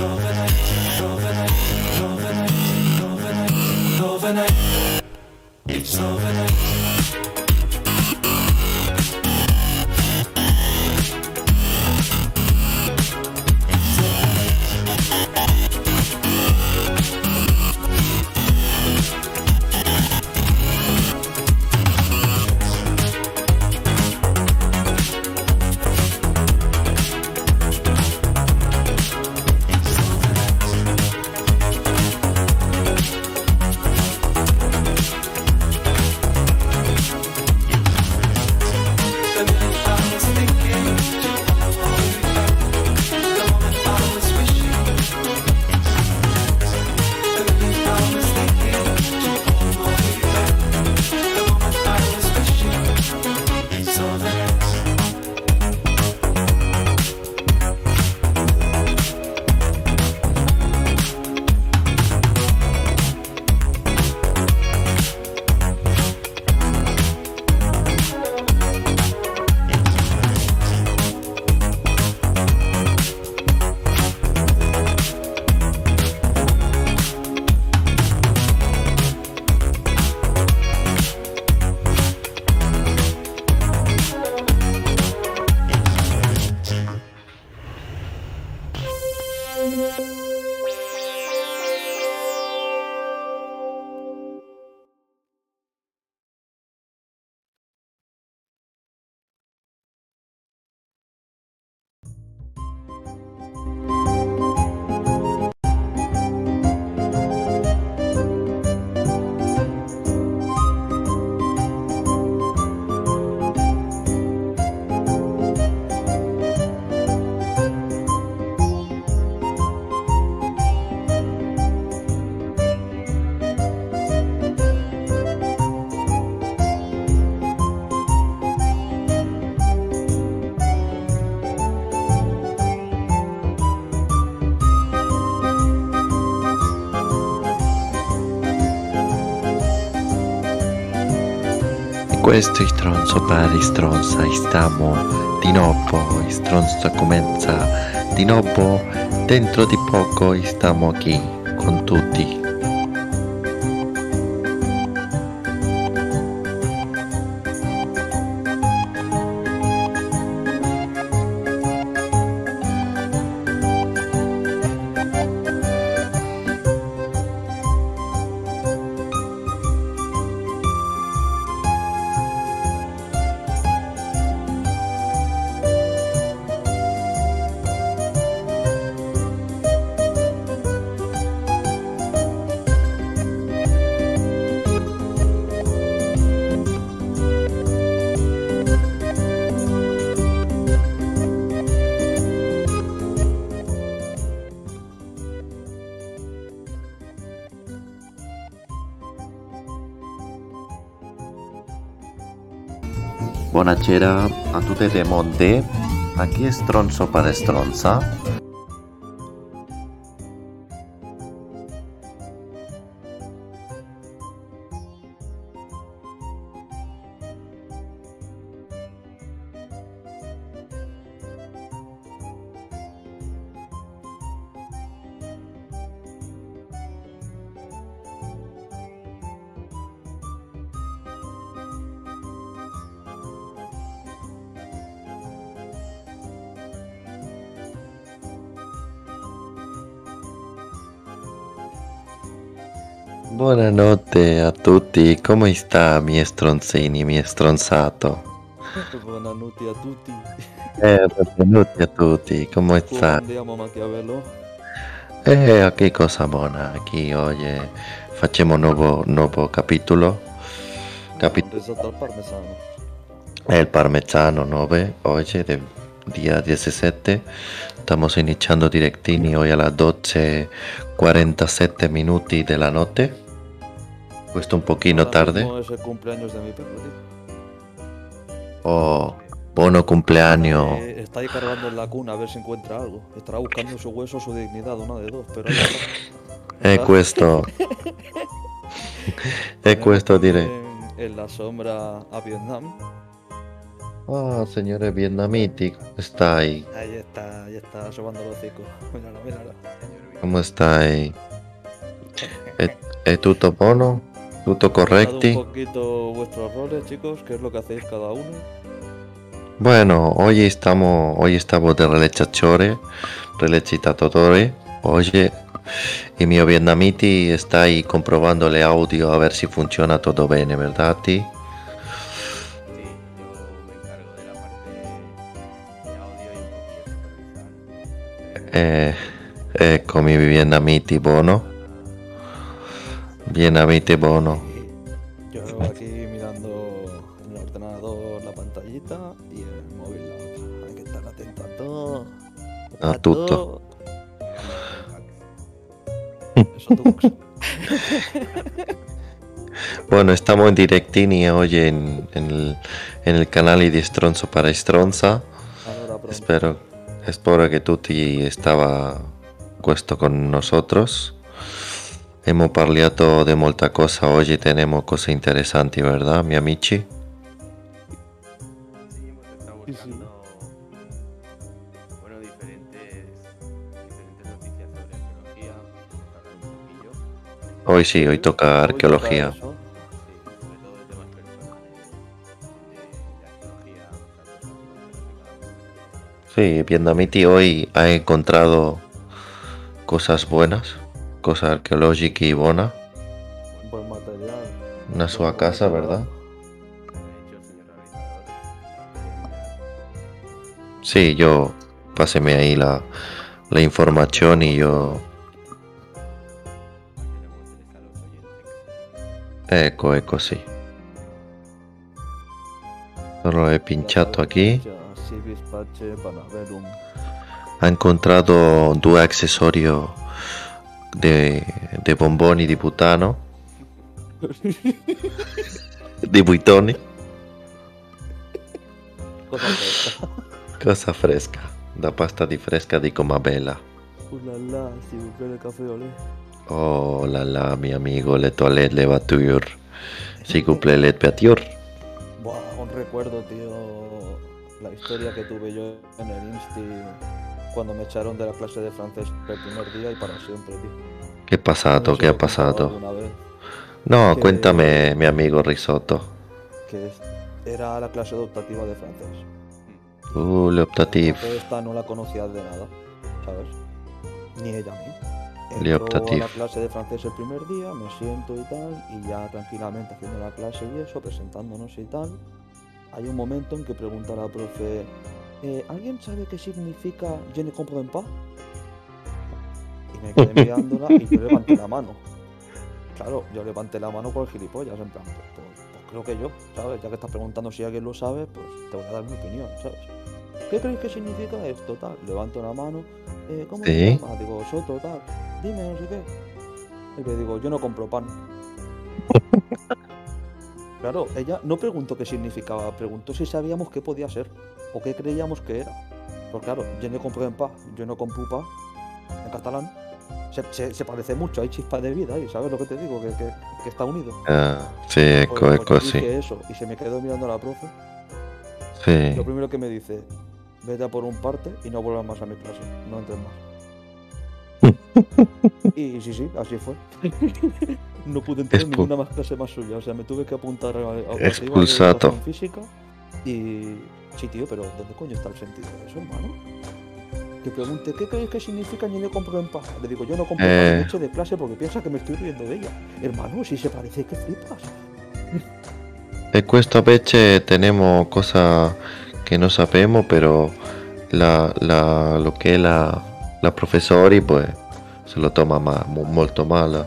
overnight, overnight, overnight, overnight, overnight. Questo stronzo pare stronza stiamo di nuovo stronza comincia di nuovo dentro di poco stiamo qui con tutti Buonasera a tutte le monde, aquí è Stronzo para Stronza. Tutti, come sta mi stronzini, mi stronzato? Buonanotte a tutti. Eh, benvenuti a tutti, come sta? Andiamo a Machiavello. Eh, aquí cosa buona, aquí oye, facciamo un nuovo, nuovo capitolo. Capítulo Risotto al parmesano. el parmesano 9, oggi, del día 17. Estamos iniciando directini hoy a las 12.47 minuti della notte. Questo un Ahora tarde. mismo es el cumpleaños de mi perro, tío. Oh, buono cumpleaños. Eh, está ahí cargando en la cuna a ver si encuentra algo. Estará buscando su hueso, su dignidad, una de dos, pero ahí está. E Está questo, e questo direi. En, en la sombra a Vietnam. Ah, señores vietnamiti, ¿cómo estáis? Ahí está, ahí está, sobando los hocico. Míralo, míralo. ¿Cómo estáis? ¿Es, es tutto buono? ¿Tutto Contad correcti? un poquito vuestros roles, chicos, qué es lo que hacéis cada uno. Bueno, hoy estamos, hoy estamos de relecciazione, releccitatore. Oye, il mio vietnamiti stai comprobando le audio a ver si funziona tutto bene, ¿verdad? Ti? Sí, yo me encargo de la buono. Vietnamiti buono. Y yo aquí mirando en el ordenador la pantallita y en el móvil la otra. Hay que estar atento a todo. A tutto. todo. Eso tú. Bueno, estamos in direttini oggi in, in- en el canale di Stronzo para Stronza. Allora pronto. Spero, spero che tutti stava questo con nosotros. Hemos parlato di molta cosa oggi, tenemos cose interessanti, ¿verdad, mi amici? Sí, Sí, bueno, diferentes, diferentes noticias sobre arqueología. Hoy sí, hoy toca Hoy arqueología. de de, de cosas Sí, Vietnamiti hoy ha encontrado cosas buenas, cosas arqueológicas y buenas. Buen material. Una sua casa, ¿verdad? Sí, yo páseme ahí la, la información y yo... Ecco, ecco, sì. Lo he pinchato aquí. Ha encontrado due accesorios de, de bomboni di butano. di buitoni. Cosa fresca. Cosa fresca. Da pasta di fresca di Comabella. Uh la la, si vous plaît le café au lait. Oh là là, mi amigo, le toilette, le. S'il vous plaît, le voiture. Buah, un recuerdo, tío. La historia que tuve yo en el Insti cuando me echaron de la clase de francés el primer día y para siempre, tío. ¿Qué ha pasado? No ¿Qué ha pasado? No, Que- cuéntame, mi amigo Risotto. que era la clase optativa de francés. Uh, le optativ. Entonces esta no la conocía de nada, ¿sabes? Ni ella a mí. Entro a la clase de francés el primer día, me siento y tal, y ya tranquilamente haciendo la clase y eso, presentándonos y tal. Hay un momento en que pregunta la profe, "Eh, ¿alguien sabe qué significa je ne comprends pas? Y me quedé mirándola y yo levanté la mano. Claro, yo levanté la mano por el gilipollas, en plan, pues, pues- pues creo que yo, ¿sabes? Ya que estás preguntando si alguien lo sabe, pues te voy a dar mi opinión, ¿sabes? ¿Qué creéis que significa esto, tal? Levanto la mano, eh, ¿cómo Sí. te llamas? Digo, Soto, tal, dime, no sé qué. Y le digo, yo no compro pan. Claro, ella no preguntó qué significaba, preguntó si sabíamos qué podía ser o qué creíamos que era. Pues claro, yo no compro en paz, yo no compro pa en catalán. Se, se- se parece mucho, hay chispas de vida ahí, ¿sabes lo que te digo? Que, que- que está unido. Ah, sí, ecco, Pues- pues sì. dije eso y se me quedó mirando a la profe. Sì. Lo primero que me dice, vete a por un parte y no vuelvas más a mi clase, no entres más. Y sí, sí, así fue. no pude entrar en ninguna más clase más suya, o sea, me tuve que apuntar a, a educación física y sí, tío, pero ¿dónde coño está el sentido de eso, hermano? Que pregunte, ¿qué creéis que significa ni le compro en paz? Le digo, yo no compro Eh. leche de clase porque piensa que me estoy riendo de ella. Hermano, si se parece, que flipas. E questo invece tenemos cosas che non sappiamo, però la, la, lo è la, la professori pues se lo toma ma, mo- molto male.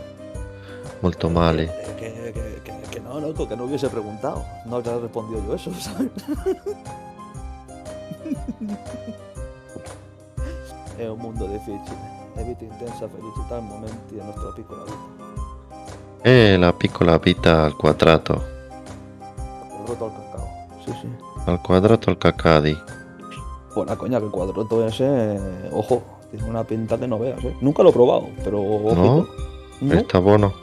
Molto male. Eh, Que, que- que- que no, loco, que no hubiese preguntado. No habría respondido yo eso, ¿sabes? È un mondo difficile. È vita intensa, felicità al momenti della nostra piccola vita. E la piccola vita al quadrato. Roto al cacao. Sí, sí. Al quadrato al cacadi. Buena coña, que el cuadroto ese, eh, ojo, tiene una pinta que no veas, ¿eh? Nunca lo he probado, pero ojito. No, Está buono.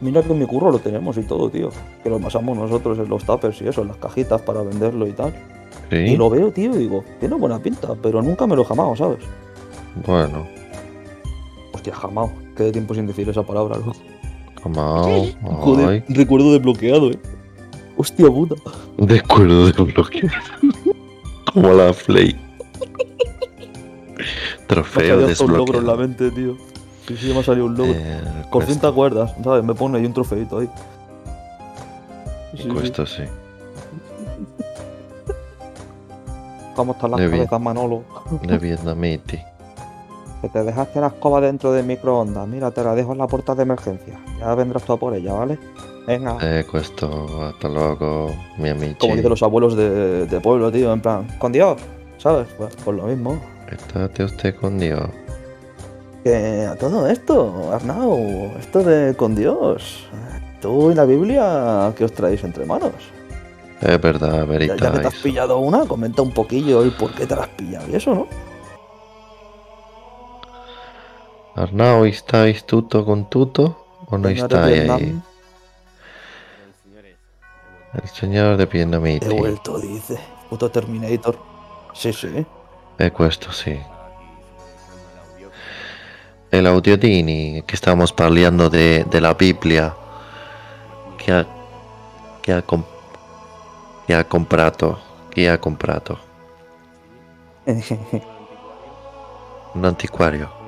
Mira que en mi curro lo tenemos y todo, tío. Que lo pasamos nosotros en los tuppers y eso, en las cajitas para venderlo y tal. Y Sí, lo veo, tío, y digo, tiene buena pinta, pero nunca me lo he jamado, ¿sabes? bueno, Hostia, jamado. Qué tiempo sin decir esa palabra, loco. como. Joder, recuerdo desbloqueado, eh. Hostia puta. de acuerdo de bloque. Como la Play. Me ha Trofeo salido un logro en la mente, tío. Sí, sí, me ha salido un logro. Eh, te cuesta, acuerdas, ¿sabes? Me pone ahí un trofeito ahí. Sí, sí. cuesta, sí. ¿Cómo están las De bien. cabezas, Manolo? De vietnamiti. Que te dejaste la escoba dentro del microondas. Mira, te la dejo en la puerta de emergencia. Ya vendrás tú a por ella, ¿vale? Venga. Eh, questo, hasta luego, mi amici. Como dicen los abuelos de, de pueblo, tío, en plan, con Dios, ¿sabes? Pues, pues lo mismo. Estate usted con Dios. Que a todo esto, Arnau, esto de con Dios. Tú y la Biblia, ¿qué os traéis entre manos? Es verdad, Ya, ya que te has pillado una, comenta un poquillo el por qué te la has pillado y eso, ¿no? Arnau, ¿estáis tuto con tuto? ¿O no estáis ahí? El señor de vietnamiti. He vuelto, dice. Puto Terminator. Sí, sí. Questo sì. E l'audiodini che stavamo parlando de, della Bibbia che ha, che ha, com- che ha comprato. Chi ha comprato? Un antiquario.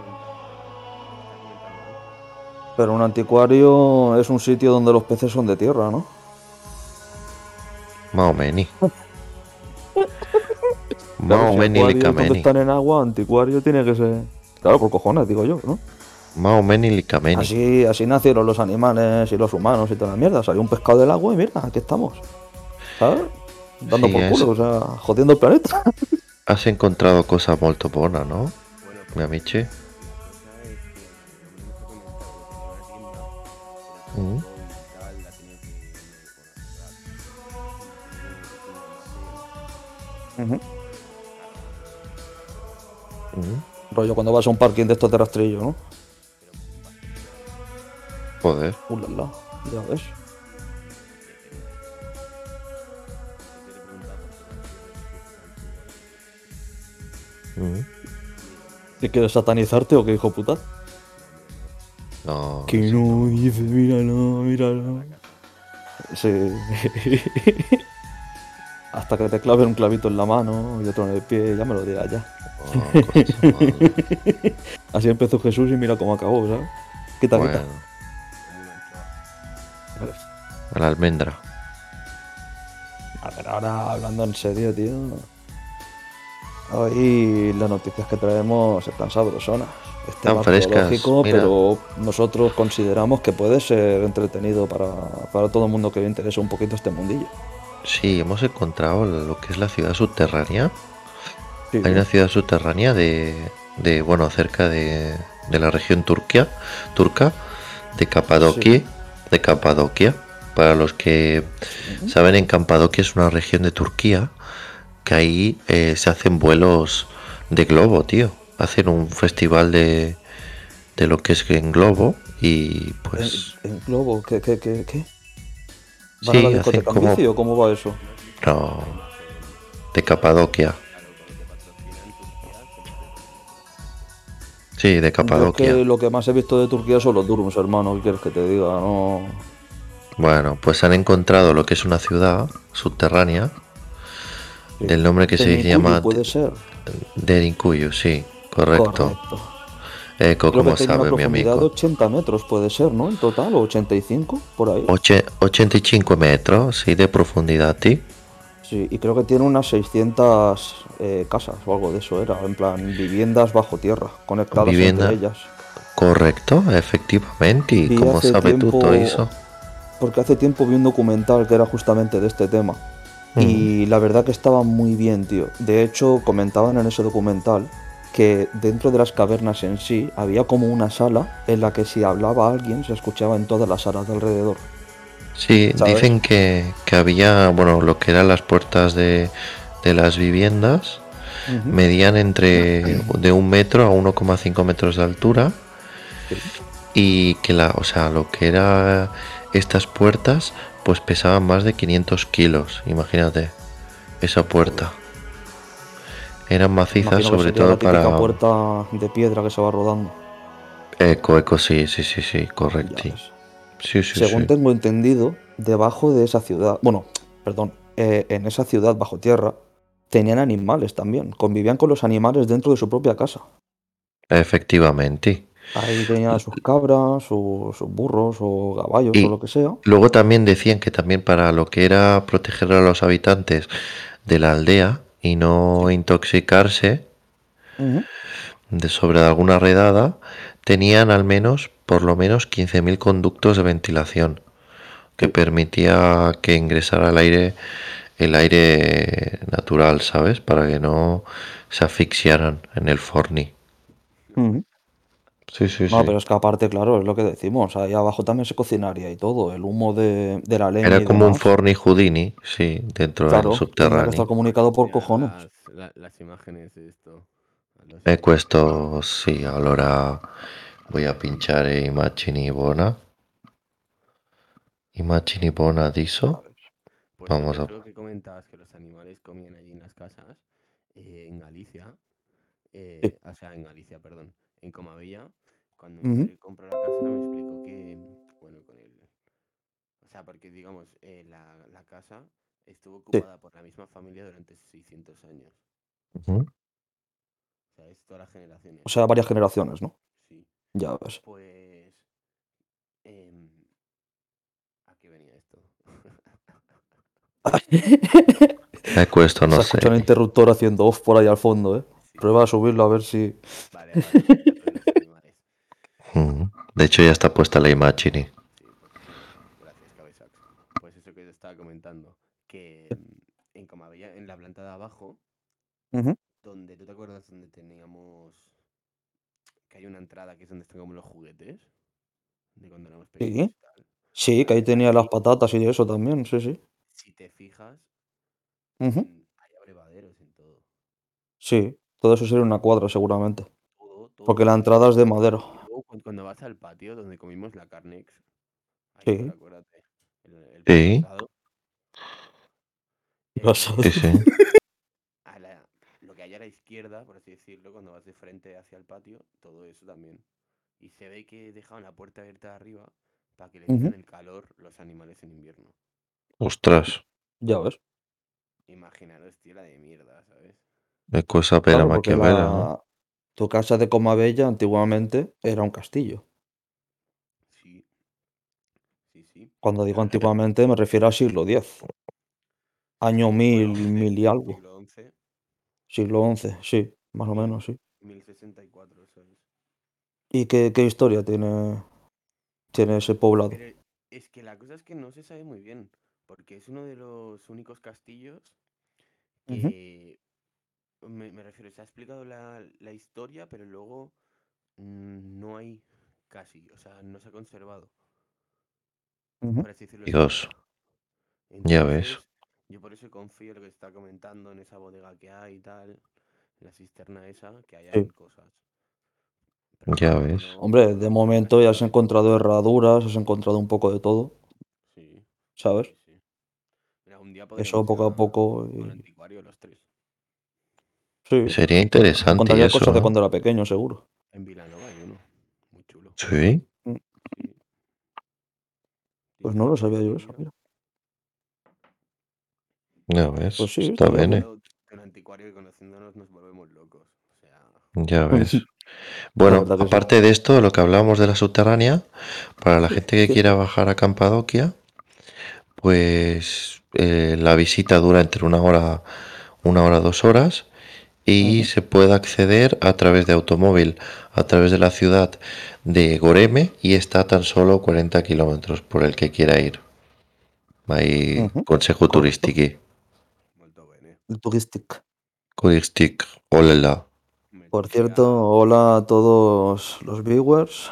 Pero un anticuario es un sitio donde los peces son de tierra, ¿no? Más o menos. Más Claro, o si menos licameni. están en agua, anticuario tiene que ser. Claro, por cojones, digo yo, ¿no? Más o menos. Así, así nacieron los animales y los humanos y toda la mierda. Salió un pescado del agua y mira, aquí estamos. ¿Sabes? Dando Sí, por es- culo, o sea, jodiendo el planeta. Has encontrato cosas molto buonas, no? Mi cosa es Rollo cuando vas a un parking de estos de rastrillo, ¿no? Joder. Uh, la, la, ya ves. ¿Qué quieres satanizarte o qué, hijo puta? No. Que no, dice, míralo, míralo. Sí. Hasta que te claven un clavito en la mano y otro en el pie, ya me lo dirás ya. Oh. Así empezó Jesús y mira cómo acabó, ¿sabes? Quita, Bueno, quita. a la almendra. A ver, ahora hablando en serio, tío. Hoy las noticias que traemos están sabrosonas. Es Están tema frescas, pero nosotros consideramos que puede ser entretenido para, para todo el mundo que le interese un poquito este mundillo. Sí, hemos encontrado lo que es la ciudad subterránea. Sí, Hay una ciudad subterránea de, de bueno, cerca de, de la región Turquía, turca, de Capadoquia, de Capadoquia. Para los que saben, en Capadoquia es una región de Turquía que ahí eh, se hacen vuelos de globo, tío. Hacen un festival de, de lo que es en globo y pues ¿En, en globo? ¿Qué, qué, qué, qué? ¿Van Sí, a la discoteca como- o cómo va eso? no, de Capadoquia. Sí, de Capadoquia. que lo que más he visto de Turquía son los Durums, hermano. ¿Qué quieres que te diga? No... Bueno, pues han encontrado lo que es una ciudad subterránea del nombre que se Temucuyu llama puede ser. Derinkuyu, sí, correcto. Correcto. Eco, Creo como que tenía una sabe mi amigo. 80 metros, puede ser, ¿no? En total, o 85, por ahí. Oche- 85 metros, sí, de profundidad, ¿sí? Sí, y creo que tiene unas 600 eh, casas o algo de eso era, en plan viviendas bajo tierra, conectadas Vivienda. entre ellas. Correcto, efectivamente. ¿Y hace sabe tú todo eso? Porque hace tiempo vi un documental que era justamente de este tema. Y la verdad que estaba muy bien, tío. De hecho, comentaban en ese documental que dentro de las cavernas en sí había como una sala en la que si hablaba alguien se escuchaba en todas las salas de alrededor. Sí, ¿sabes? dicen que, que había, bueno, lo que eran las puertas de, de las viviendas medían entre de un metro a 1,5 metros de altura y que la, o sea, lo que era estas puertas pues pesaban más de 500 kilos, imagínate, esa puerta. Eran macizas sobre la todo típica para... puerta de piedra que se va rodando. Eco, eco, sí, sí, sí, sí, correcto. Ves. Sí, sí, Según sí. tengo entendido, debajo de esa ciudad, bueno, perdón, eh, en esa ciudad bajo tierra, tenían animales también. Convivían con los animales dentro de su propia casa. Efectivamente. Ahí tenían sus cabras, su- sus burros o caballos o lo que sea. luego también decían que también para lo que era proteger a los habitantes de la aldea y no intoxicarse de sobre alguna redada, tenían al menos, por lo menos, 15.000 conductos de ventilación que Sí. permitía que ingresara el aire, el aire natural, ¿sabes? Para que no se asfixiaran en el forni. Ujú. Sí, sí, No, sí. pero es que aparte, claro, es lo que decimos. Ahí abajo también se cocinaría y todo. El humo de, de la leña Era como un forni Houdini, sí, dentro del Claro, subterráneo. comunicado por cojones. las, la- las imágenes de esto. Los- E questo sì, allora voy a pinchare immagini buona. Immagini buona adesso. Pues Vamos a- todo que comentabas que los animales comían allí en las casas, eh, en Galicia, eh, Sí. o sea, en Galicia, perdón, en Comabella, cuando mi Ujú. padre compró la casa me explicó que, bueno, con el... O sea, porque digamos, eh, la, la casa estuvo ocupada por la misma familia durante 600 años. O sea, es todas las generaciones. O sea, varias generaciones, ¿no? Ya ves. Pues... em, ¿A qué venía esto? E questo non Se escucha un sei. interruptor haciendo off por ahí al fondo, ¿eh? Sí. Prueba a subirlo a ver si... Vale, vale, los animales. Mm. De hecho ya está puesta la immagini. Sí, pues sí. Gracias, Cabezax. Pues eso que te estaba comentando, que mm, en Comabella, en la planta de abajo, Ujú. donde, ¿tú te acuerdas donde teníamos que hay una entrada que es donde están como los juguetes? De cuando éramos pequeños y tal. Sí, que ahí Ahí- tenía las ahí, patas y eso también, sí, sí. Si te fijas, mm, hay abrevaderos en todo. Sí, todo eso sería una cuadra seguramente. Todo, todo, Porque la entrada es de madera. Cuando vas al patio donde comimos la carnex, ahí Sí. acuérdate, el, el Sí. pasado, Pasado. Sí, sí. hay a la izquierda, por así decirlo, cuando vas de frente hacia el patio, todo eso también. Y se ve que dejaban la puerta abierta arriba para que le dieran el calor los animales en invierno. Ostras, Ya ves. Imaginaros, tío, la de mierda, ¿sabes? è cosa per Claro, la porque Machiavella, no? la... tu casa de Comabella antiguamente era un castillo. Sí. Sí, sí. Cuando digo antiguamente me refiero al siglo X. Año siglo mil, XI, mil y algo. Siglo XI, sí, más o menos, sí. 1064, eso es. ¿Y qué, qué historia tiene, tiene ese poblado? Pero es que la cosa es que no se sabe muy bien, porque es uno de los únicos castillos que, me, me refiero, se ha explicado la, la historia, pero luego no hay casi, o sea, no se ha conservado, Ujú. por así decirlo. de Dios. cerca. Ya ves. Yo por eso confío en lo que está comentando en esa bodega que hay y tal, la cisterna esa, que hay Sí. cosas. Pero Ya ves. no- Hombre, de momento ya has encontrado herraduras, has encontrado un poco de todo, Sí, ¿sabes? sí. Mira, un día Eso poco a poco. Y- anticuario los tres. Sí, Sería interesante encontraría eso, cosas de ¿no? cuando era pequeño, seguro. En Vilanova hay uno. Muy chulo. Sí. Pues no lo sabía yo eso, mira. Ya ves. Pues sí, Está estaría bene. bien. Con anticuario y conociéndonos nos volvemos locos. O sea, Ya ves. Bueno, verdad que sí. aparte de esto, lo que hablábamos de la subterránea, para la gente que quiera bajar a Campadocia, pues eh, la visita dura entre una hora, una hora, dos horas, y Ujú. se puede acceder a través de automóvil, a través de la ciudad de Goreme, y está a tan solo 40 kilómetros por el que quiera ir. Ahí, Ujú, consejo correcto. turístico. molto bene. El Touristic. Turístic, hola. Me Por cierto, hola a todos los viewers.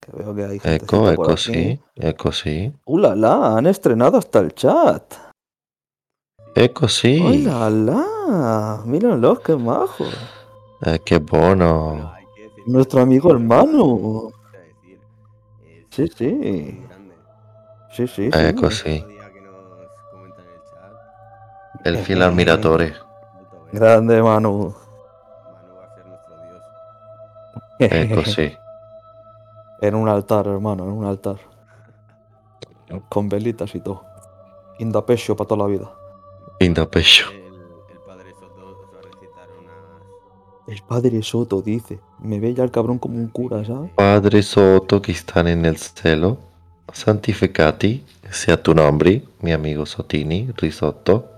Que veo que hay gente Eco, por eco, aquí. sí, eco, sí. ¡Hola, la! Han estrenado hasta el chat. Eco, sí. ¡Hola, la! Mírenlos, qué majo. Eh, qué Bueno, bono. Nuestro es amigo hermano. Sí, sí. grande. Sí, sí, Eco, sí. El. El fiel admiratore. Grande Manu. Manu va a ser nuestro dios. Ecco sì. En un altar, hermano, en un altar. Con velitas y todo. Inda pecho para toda la vida. Inda pescio. El, el padre Soto va a recitar unas. El padre Soto dice. Me ve ya el cabrón como un cura, ¿sabes? Padre Soto che sta nel cielo, santificati sia tu nombre, mi amigo Sotini, risotto.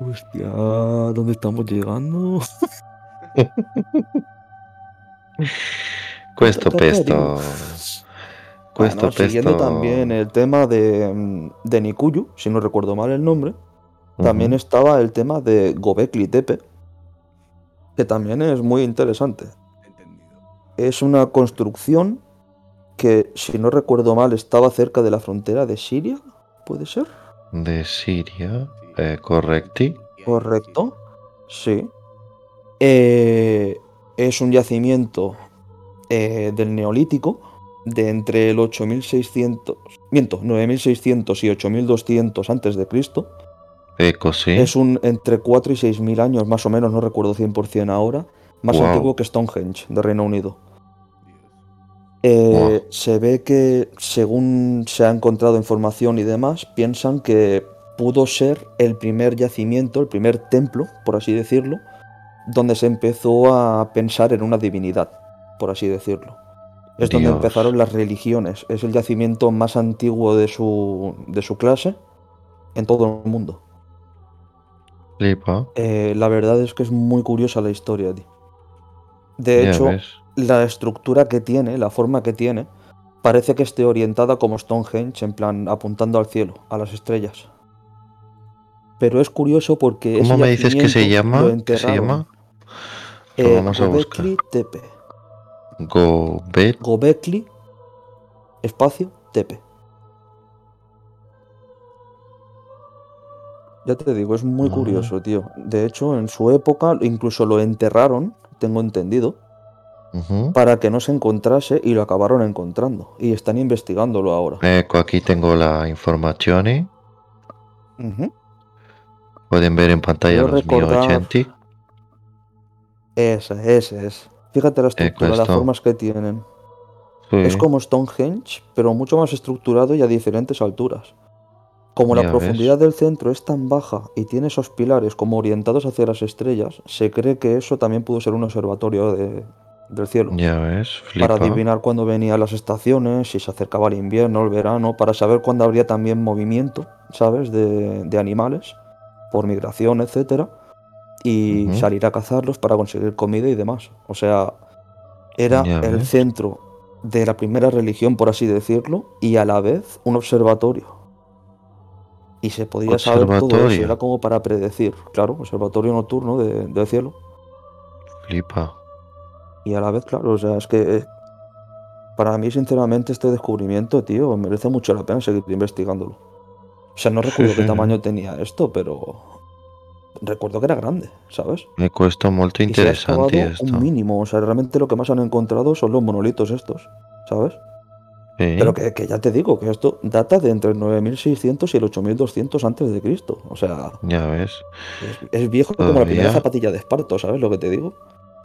Hostia, ¿dónde estamos llegando? Te, pesto. Questo Bueno, siguiendo pesto. también el tema de, mm, de Nikuyu, si no recuerdo mal el nombre, también estaba el tema de Gobekli Tepe, que también es muy interesante. Entendido. Es una construcción que, si no recuerdo mal, estaba cerca de la frontera de Siria, ¿puede ser? De Siria. Eh, correcti. Correcto. Sí. Eh, es un yacimiento eh, del Neolítico de entre el 8600, miento, 9600 y 8200 antes de Cristo. Ecco sì. Es un entre 4 y 6000 años más o menos, no recuerdo 100% ahora, más antiguo que Stonehenge de Reino Unido. sí. Eh. Se ve que, según se ha encontrado información y demás, piensan que pudo ser el primer yacimiento, el primer templo, por así decirlo, donde se empezó a pensar en una divinidad, por así decirlo. Es donde empezaron las religiones. Es el yacimiento más antiguo de su, de su clase en todo el mundo. Flipa. Eh, la verdad es que es muy curiosa la historia, tío. De hecho, ves. la estructura que tiene, la forma que tiene, parece que esté orientada como Stonehenge, en plan apuntando al cielo, a las estrellas. Pero es curioso porque ¿Cómo me dices que se llama? ¿Qué se llama? Lo Eh, vamos a buscar. Gobekli Tepe. Gobet. Gobekli, espacio, Tepe. Ya te digo, es muy Ah. curioso, tío. De hecho, en su época incluso lo enterraron, tengo entendido, para que no se encontrase y lo acabaron encontrando. Y están investigándolo ahora. Ecco, aquí tengo la informazione. Ujú. Pueden ver en pantalla Quiero los recordar- 1080. Ese, ese es. Fíjate la estructura, las formas que tienen. Sí. Es como Stonehenge, pero mucho más estructurado y a diferentes alturas. Como Ya la ves. profundidad del centro es tan baja y tiene esos pilares como orientados hacia las estrellas, se cree que eso también pudo ser un observatorio de- del cielo. Ya ves, flipa. Para adivinar cuándo venían las estaciones, si se acercaba el invierno, el verano, para saber cuándo habría también movimiento, ¿sabes? De, de animales, por migración, etcétera, y salir a cazarlos para conseguir comida y demás. O sea, era Ya el ves. centro de la primera religión, por así decirlo, y a la vez un observatorio. Y se podía saber todo eso, era como para predecir, claro, observatorio nocturno de- del cielo. Flipa. Y a la vez, claro, o sea, es que eh, para mí, sinceramente, este descubrimiento, tío, merece mucho la pena seguir investigándolo. O sea, no Sí, recuerdo qué sí. tamaño tenía esto, pero recuerdo que era grande, ¿sabes? Molto se ha excavado interesante esto. un mínimo, o sea, realmente lo que más han encontrado son los monolitos estos, ¿sabes? Sí. Pero que, que ya te digo, que esto data de entre el 9600 y el 8200 antes de Cristo. O sea, Ya ves. es, es viejo como la primera zapatilla de esparto, ¿sabes lo que te digo?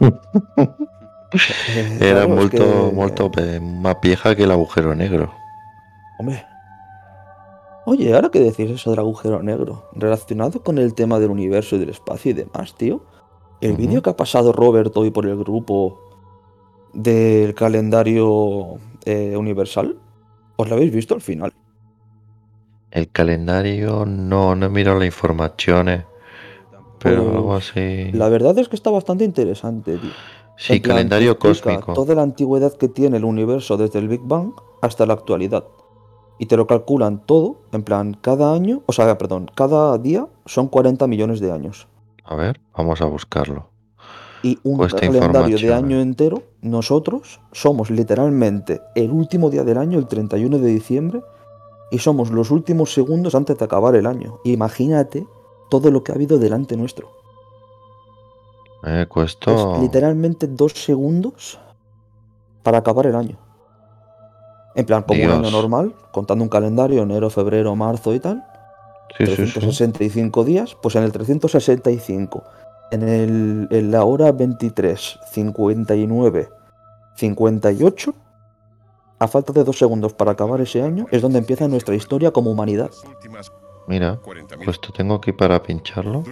Era claro, es molto, que- molto pe- más vieja que el agujero negro. Hombre. Oye, ahora que decís eso del agujero negro, relacionado con el tema del universo y del espacio y demás, tío. El vídeo que ha pasado Robert hoy por el grupo del calendario eh, universal, ¿os lo habéis visto al final? El calendario, no, no miro la información, Tampoco. pero Pues, algo así. La verdad es que está bastante interesante, tío. Sí, calendario cósmico. Toda la antigüedad que tiene el universo desde el Big Bang hasta la actualidad. Y te lo calculan todo, en plan, cada año, o sea, perdón, cada día son 40 millones de años. A ver, vamos a buscarlo. Y un Cuesta calendario de año eh. entero, nosotros somos literalmente el último día del año, el 31 de diciembre, y somos los últimos segundos antes de acabar el año. Imagínate todo lo que ha habido delante nuestro. Eh, Es questo... literalmente dos segundos para acabar el año. En plan, como un año normal, contando un calendario, enero, febrero, marzo y tal, Sí, sí, sí. 365 días, pues en el 365 En, el, en la hora 23, 59, 58, a falta de dos segundos para acabar ese año, es donde empieza nuestra historia como humanidad. Mira, 40.000. pues te tengo aquí para pincharlo.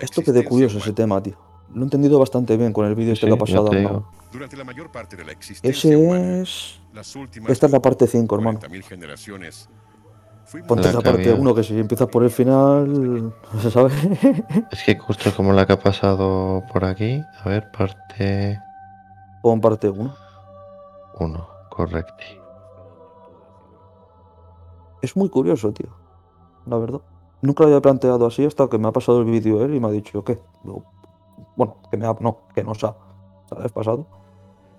Esto que de curioso ese tema, tío. Lo he entendido bastante bien con el vídeo este Sí, que ha pasado. te Arnau. digo. Durante la mayor parte de la existencia Ese humana, es... las últimas Esta es la parte 5, hermano. 40.000 generaciones, Ponte La parte había. 1, que si empiezas por el final, no se sabe. Es que justo como la que ha pasado por aquí. A ver, parte Pon parte 1. 1, correcto. Es muy curioso, tío. La verdad. Nunca lo había planteado así hasta que me ha pasado el vídeo él y me ha dicho, ¿qué? Digo, bueno, que me ha... No, que no se ha... ¿Sabes? Pasado.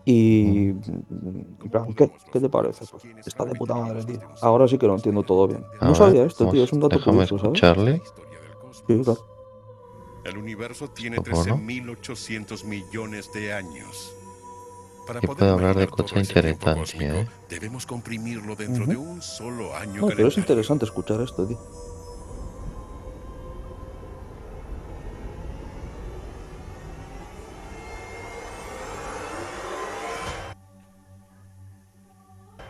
Y... En plan, ¿qué? ¿Qué te parece? Pues está de puta madre, tío. Ahora sí que lo entiendo todo bien. A No ver, sabía esto, vamos, tío. Es un dato déjame curioso, ¿sabes? escucharle. Sí, claro. El universo tiene Supongo, ¿no? 13.800 millones de años. Para Y poder puede hablar de cosas interesantes, cósmico, ¿eh? Debemos comprimirlo dentro Ujú. de un solo año No, pero es interesante escuchar esto, tío.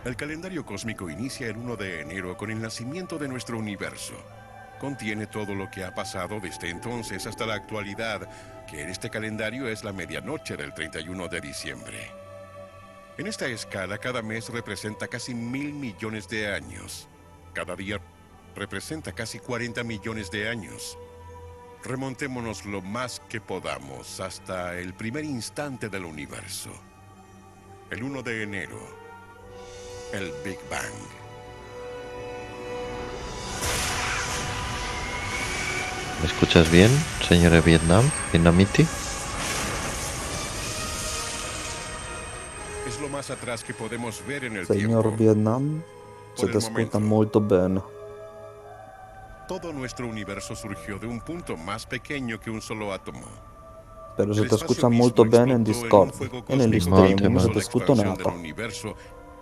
El calendario cósmico inicia el 1 de enero con el nacimiento de nuestro universo. Contiene todo lo que ha pasado desde entonces hasta la actualidad, que en este calendario es la medianoche del 31 de diciembre. En esta escala, cada mes representa casi mil millones de años. Cada día representa casi 40 millones de años. Remontémonos lo más que podamos hasta el primer instante del universo. El 1 de enero, el Big Bang. ¿Me escuchas bien, señor Vietnam? ¿Vietnamiti? Es lo más atrás que podemos ver en el Señor tiempo. Vietnam, se te escucha muy bien. Todo nuestro universo surgió de un punto más pequeño que un solo átomo. Pero se te escucha molto ben en explotó Discord. En el Molto stream non se ben. te sola escucha expansión nada.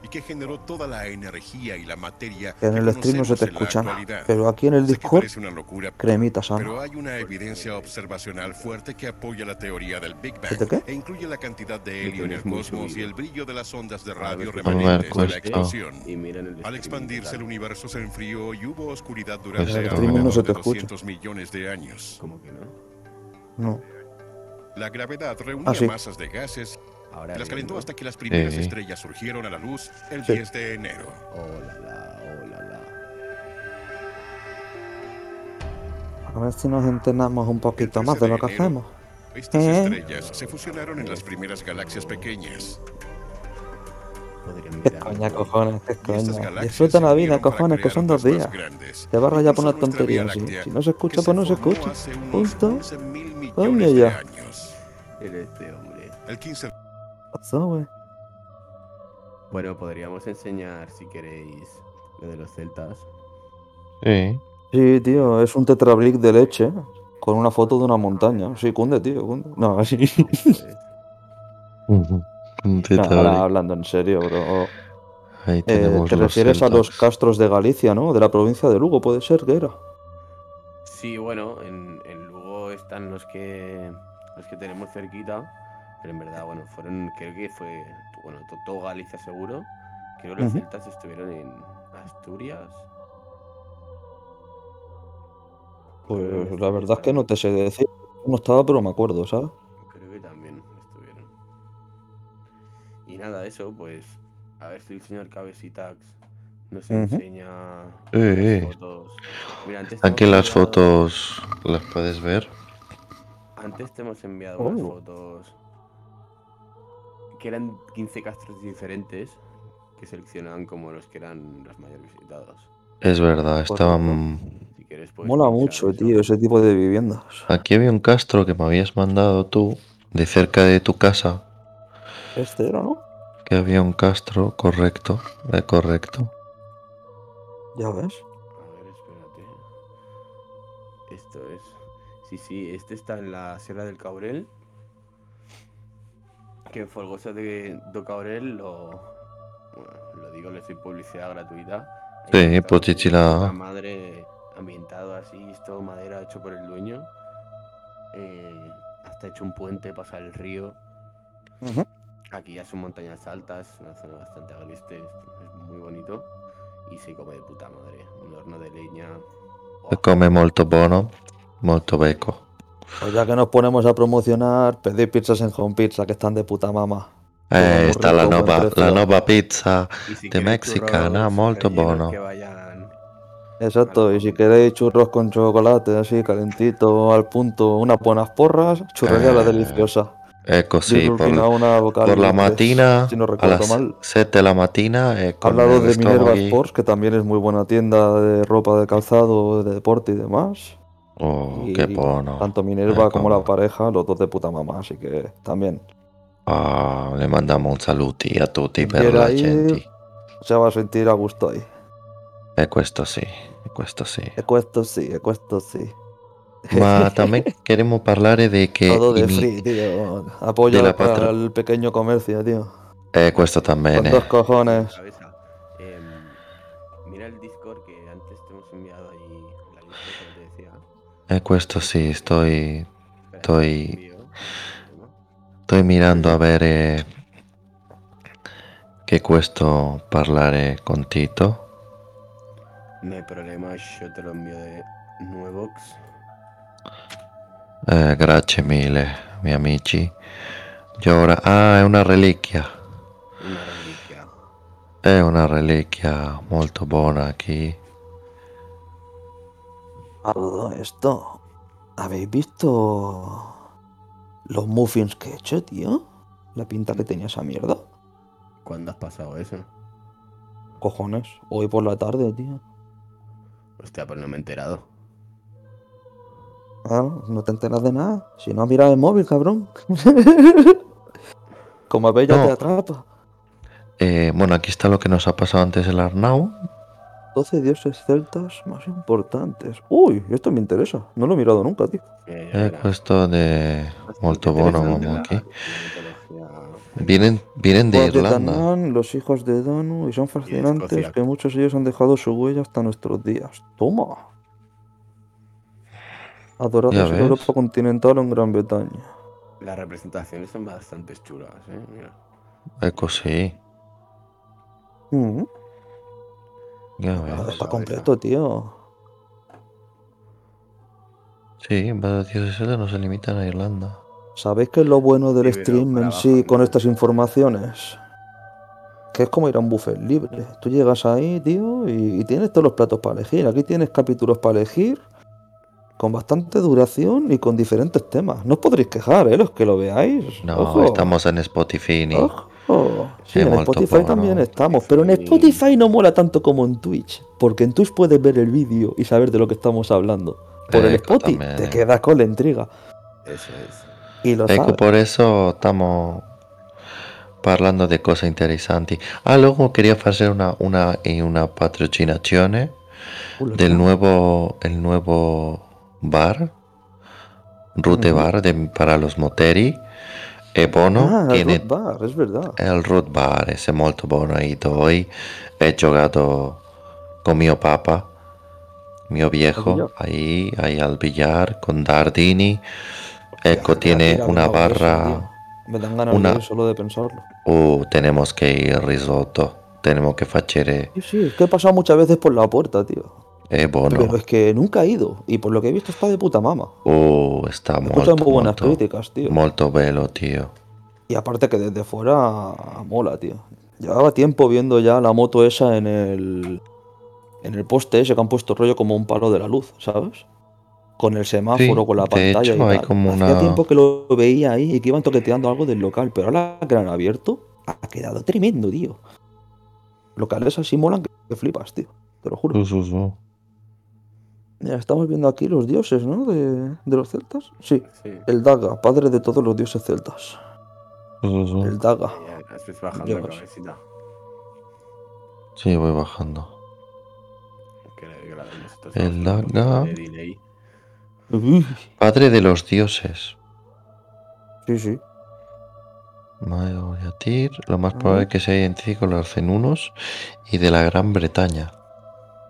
Y que generó toda la energía y la materia En que el stream no se te en la escucha nada. actualidad. Pero aquí en el Discord, parece una locura, cremita pero sana. hay una evidencia observacional fuerte que apoya la teoría del Big ¿De Bang qué? e incluye la cantidad de helio en el cosmos y el brillo de las ondas de radio remanentes de la esto- explosión. Y miren el Al expandirse el universo se enfrió y hubo oscuridad durante El alrededor no se de te escucha. 200 millones de años. ¿Cómo que no? No. La gravedad reunía Ah, sí. masas de gases Ahora las calentó hasta que las primeras Sí. estrellas surgieron a la luz el Sí. 10 de enero. Oh la la, oh la la. A ver si nos enteramos un poquito más de 13 lo de que enero. hacemos. Estas ¿Eh? estrellas se fusionaron en las primeras galaxias pequeñas. ¿Qué coña, cojones? ¿Qué coña? Disfruta la vida, cojones, que son dos días. Te vas ya por una tontería. Si, Láctea, si no se escucha, pues no se escucha. Punto. 11.000 millones Coño, de ya. este hombre. El 15 Pasó, güey. Bueno, podríamos enseñar, si queréis, lo de los celtas. Sí. Sí, tío, es un tetrabric de leche con una foto de una montaña. Sí, cunde, tío, cunde. No, ahora hablando en serio, bro. Ahí Eh, te refieres a los castros de Galicia, ¿no? De la provincia de Lugo, puede ser que era. sí, bueno, en, en Lugo están los que los que tenemos cerquita, pero en verdad, bueno, fueron, creo que fue, bueno, to- todo Galicia seguro. Creo que los Ujú. celtas estuvieron en Asturias. Pues la verdad es que no te sé decir. No estaba, pero me acuerdo, ¿sabes? Creo que también estuvieron. Y nada, eso, pues, a ver si el señor Cabesitax nos enseña Eh, las eh. fotos. Mira, antes te Aquí las enviado- fotos las puedes ver. Antes te hemos enviado unas Oh. fotos que eran 15 castros diferentes que seleccionaban como los que eran los mayores visitados. Es verdad, estaban... Si quieres, puedes Mola mucho, eso. tío, ese tipo de viviendas. Aquí había un castro que me habías mandado tú, de cerca de tu casa, Este era, ¿no? que había un castro, correcto, eh, correcto. Ya ves. A ver, espérate. Esto es. Sí, sí, este está en la Sierra del Caurel. Que en Folgoso de do Caurel lo. Bueno, lo digo, le doy publicidad gratuita. Sí, pues, puta madre ambientado así, todo madera hecho por el dueño. eh, hasta hecho un puente, pasar el río. Aquí ya son montañas altas, una zona bastante agreste, es muy bonito. Y se come de puta madre. Un horno de leña. Se come molto buono, molto becco. Pues ya que nos ponemos a promocionar, pedir pizzas en Home Pizza que están de puta mama. Eh, muy sta la precio. la nuova pizza. Si de mexicana. Que vayan. Exacto, y si queréis churros con chocolate, así calentito, al punto, unas buenas porras, churrería la Eh, deliciosa. Ecco Dirlo por, una la si no a las mal. 7 della mattina e Ha con hablado de Minerva Sports, que también es muy buena tienda de ropa de calzado, de deporte y demás. Oh, Y che buono. Tanto Minerva como la pareja, los dos de puta mamá, así que también. Ah, le mandiamo un saluti a tutti per la gente. Se va a sentir a gusto ahí. E questo sì, e questo sì. E questo sí, e questo sí. Ma también queremos parlare de che Todo de free, tío. Apoyo el pequeño comercio, tío. Eh, questo Con también, dos eh. cojones. E questo sì, sto, Estoy- ¿no? sto mirando a vedere che questo parlare con Tito. No hay problema, yo te lo envío de Nuevox. Eh, grazie mille, miei amici. Io ora... Ah, è una reliquia. Una reliquia. È una reliquia molto buona qui. Todo esto, ¿habéis visto los muffins que he hecho, tío? La pinta que tenía esa mierda. ¿Cuándo has pasado eso? Cojones, hoy por la tarde, tío. Hostia, pues no me he enterado. Ah, no te enteras de nada. Si no has mirado el móvil, cabrón. Como ves, ya No. te atrapa. Eh, bueno, aquí está lo que nos ha pasado antes el Arnau. 12 dioses celtas más importantes. Uy, esto me interesa. No lo he mirado nunca, tío. Eh, questo de molto buono, mamma aquí. Vienen, vienen de Irlanda. Danán, los hijos de Danu, y son fascinantes que muchos de ellos han dejado su huella hasta nuestros días. Toma. Adorados en. Europa continental o en Gran Bretaña. Las representaciones son bastante chulas, ¿eh? Mira. Ecco sì. Mm, Ya ah, ves. está completo, tío. Sí, varios no se limitan a Irlanda. ¿Sabéis qué es lo bueno del Sí, stream en sí con estas informaciones? Que es como ir a un buffet libre. Tú llegas ahí, tío, y, y tienes todos los platos para elegir. Aquí tienes capítulos para elegir con bastante duración y con diferentes temas. No os podréis quejar, ¿eh? Los que lo veáis. No, Ojo. estamos en Spotify. Ojo. Sí, È en Spotify también estamos, pero en Spotify. No mola tanto como en Twitch, porque en Twitch puedes ver el vídeo y saber de lo que estamos hablando. Por el Spotify también, te eh. quedas con la intriga Eso es. y lo por eso estamos parlando di cose interessanti. Ah, luego quería hacer una, una, eh, una patrocinazione Uh, la del nuevo, el nuevo bar, Rute. Bar de- para los moteri. E buono, Ah, el tiene Root Bar, es verdad. il Root Bar, è molto buono. Ido hoy, he giocato con mio papà, mio viejo, ahí, ahí al billar con Dardini. Ecco, Ya, tiene mira, una eso, barra. tío. Me dan ganas una- de solo de pensarlo. Uh, tenemos que ir risotto. Tenemos que facere. Sí, sí, es que he pasado muchas veces por la puerta, tío. È buono. Pero es que nunca he ido. Y por lo que he visto está de puta mama. Uh, molto, escuchado muy buenas molto, críticas, tío. molto bello, tío. Y aparte que desde fuera mola, tío. Llevaba tiempo viendo ya la moto esa en el. En el poste ese que han puesto rollo como un palo de la luz, ¿sabes? Con el semáforo, Sí, con la de pantalla hecho, y hay como Hacía una- tiempo que lo veía ahí y que iban toqueteando algo del local, pero ahora que lo han abierto, ha quedado tremendo, tío. Locales así molan que, que flipas, tío. Te lo juro. Su, su, su. Mira, estamos viendo aquí los dioses, ¿no? De, de los celtas. Sí. Sí. El Daga, padre de todos los dioses celtas. Su. El Daga. Estás bajando la cabecita. Sí, voy bajando. El Daga. Padre de los dioses. Sí, sí. Mayo Yatir, lo más probable es que sea idéntico con los cenunos y de la Gran Bretaña.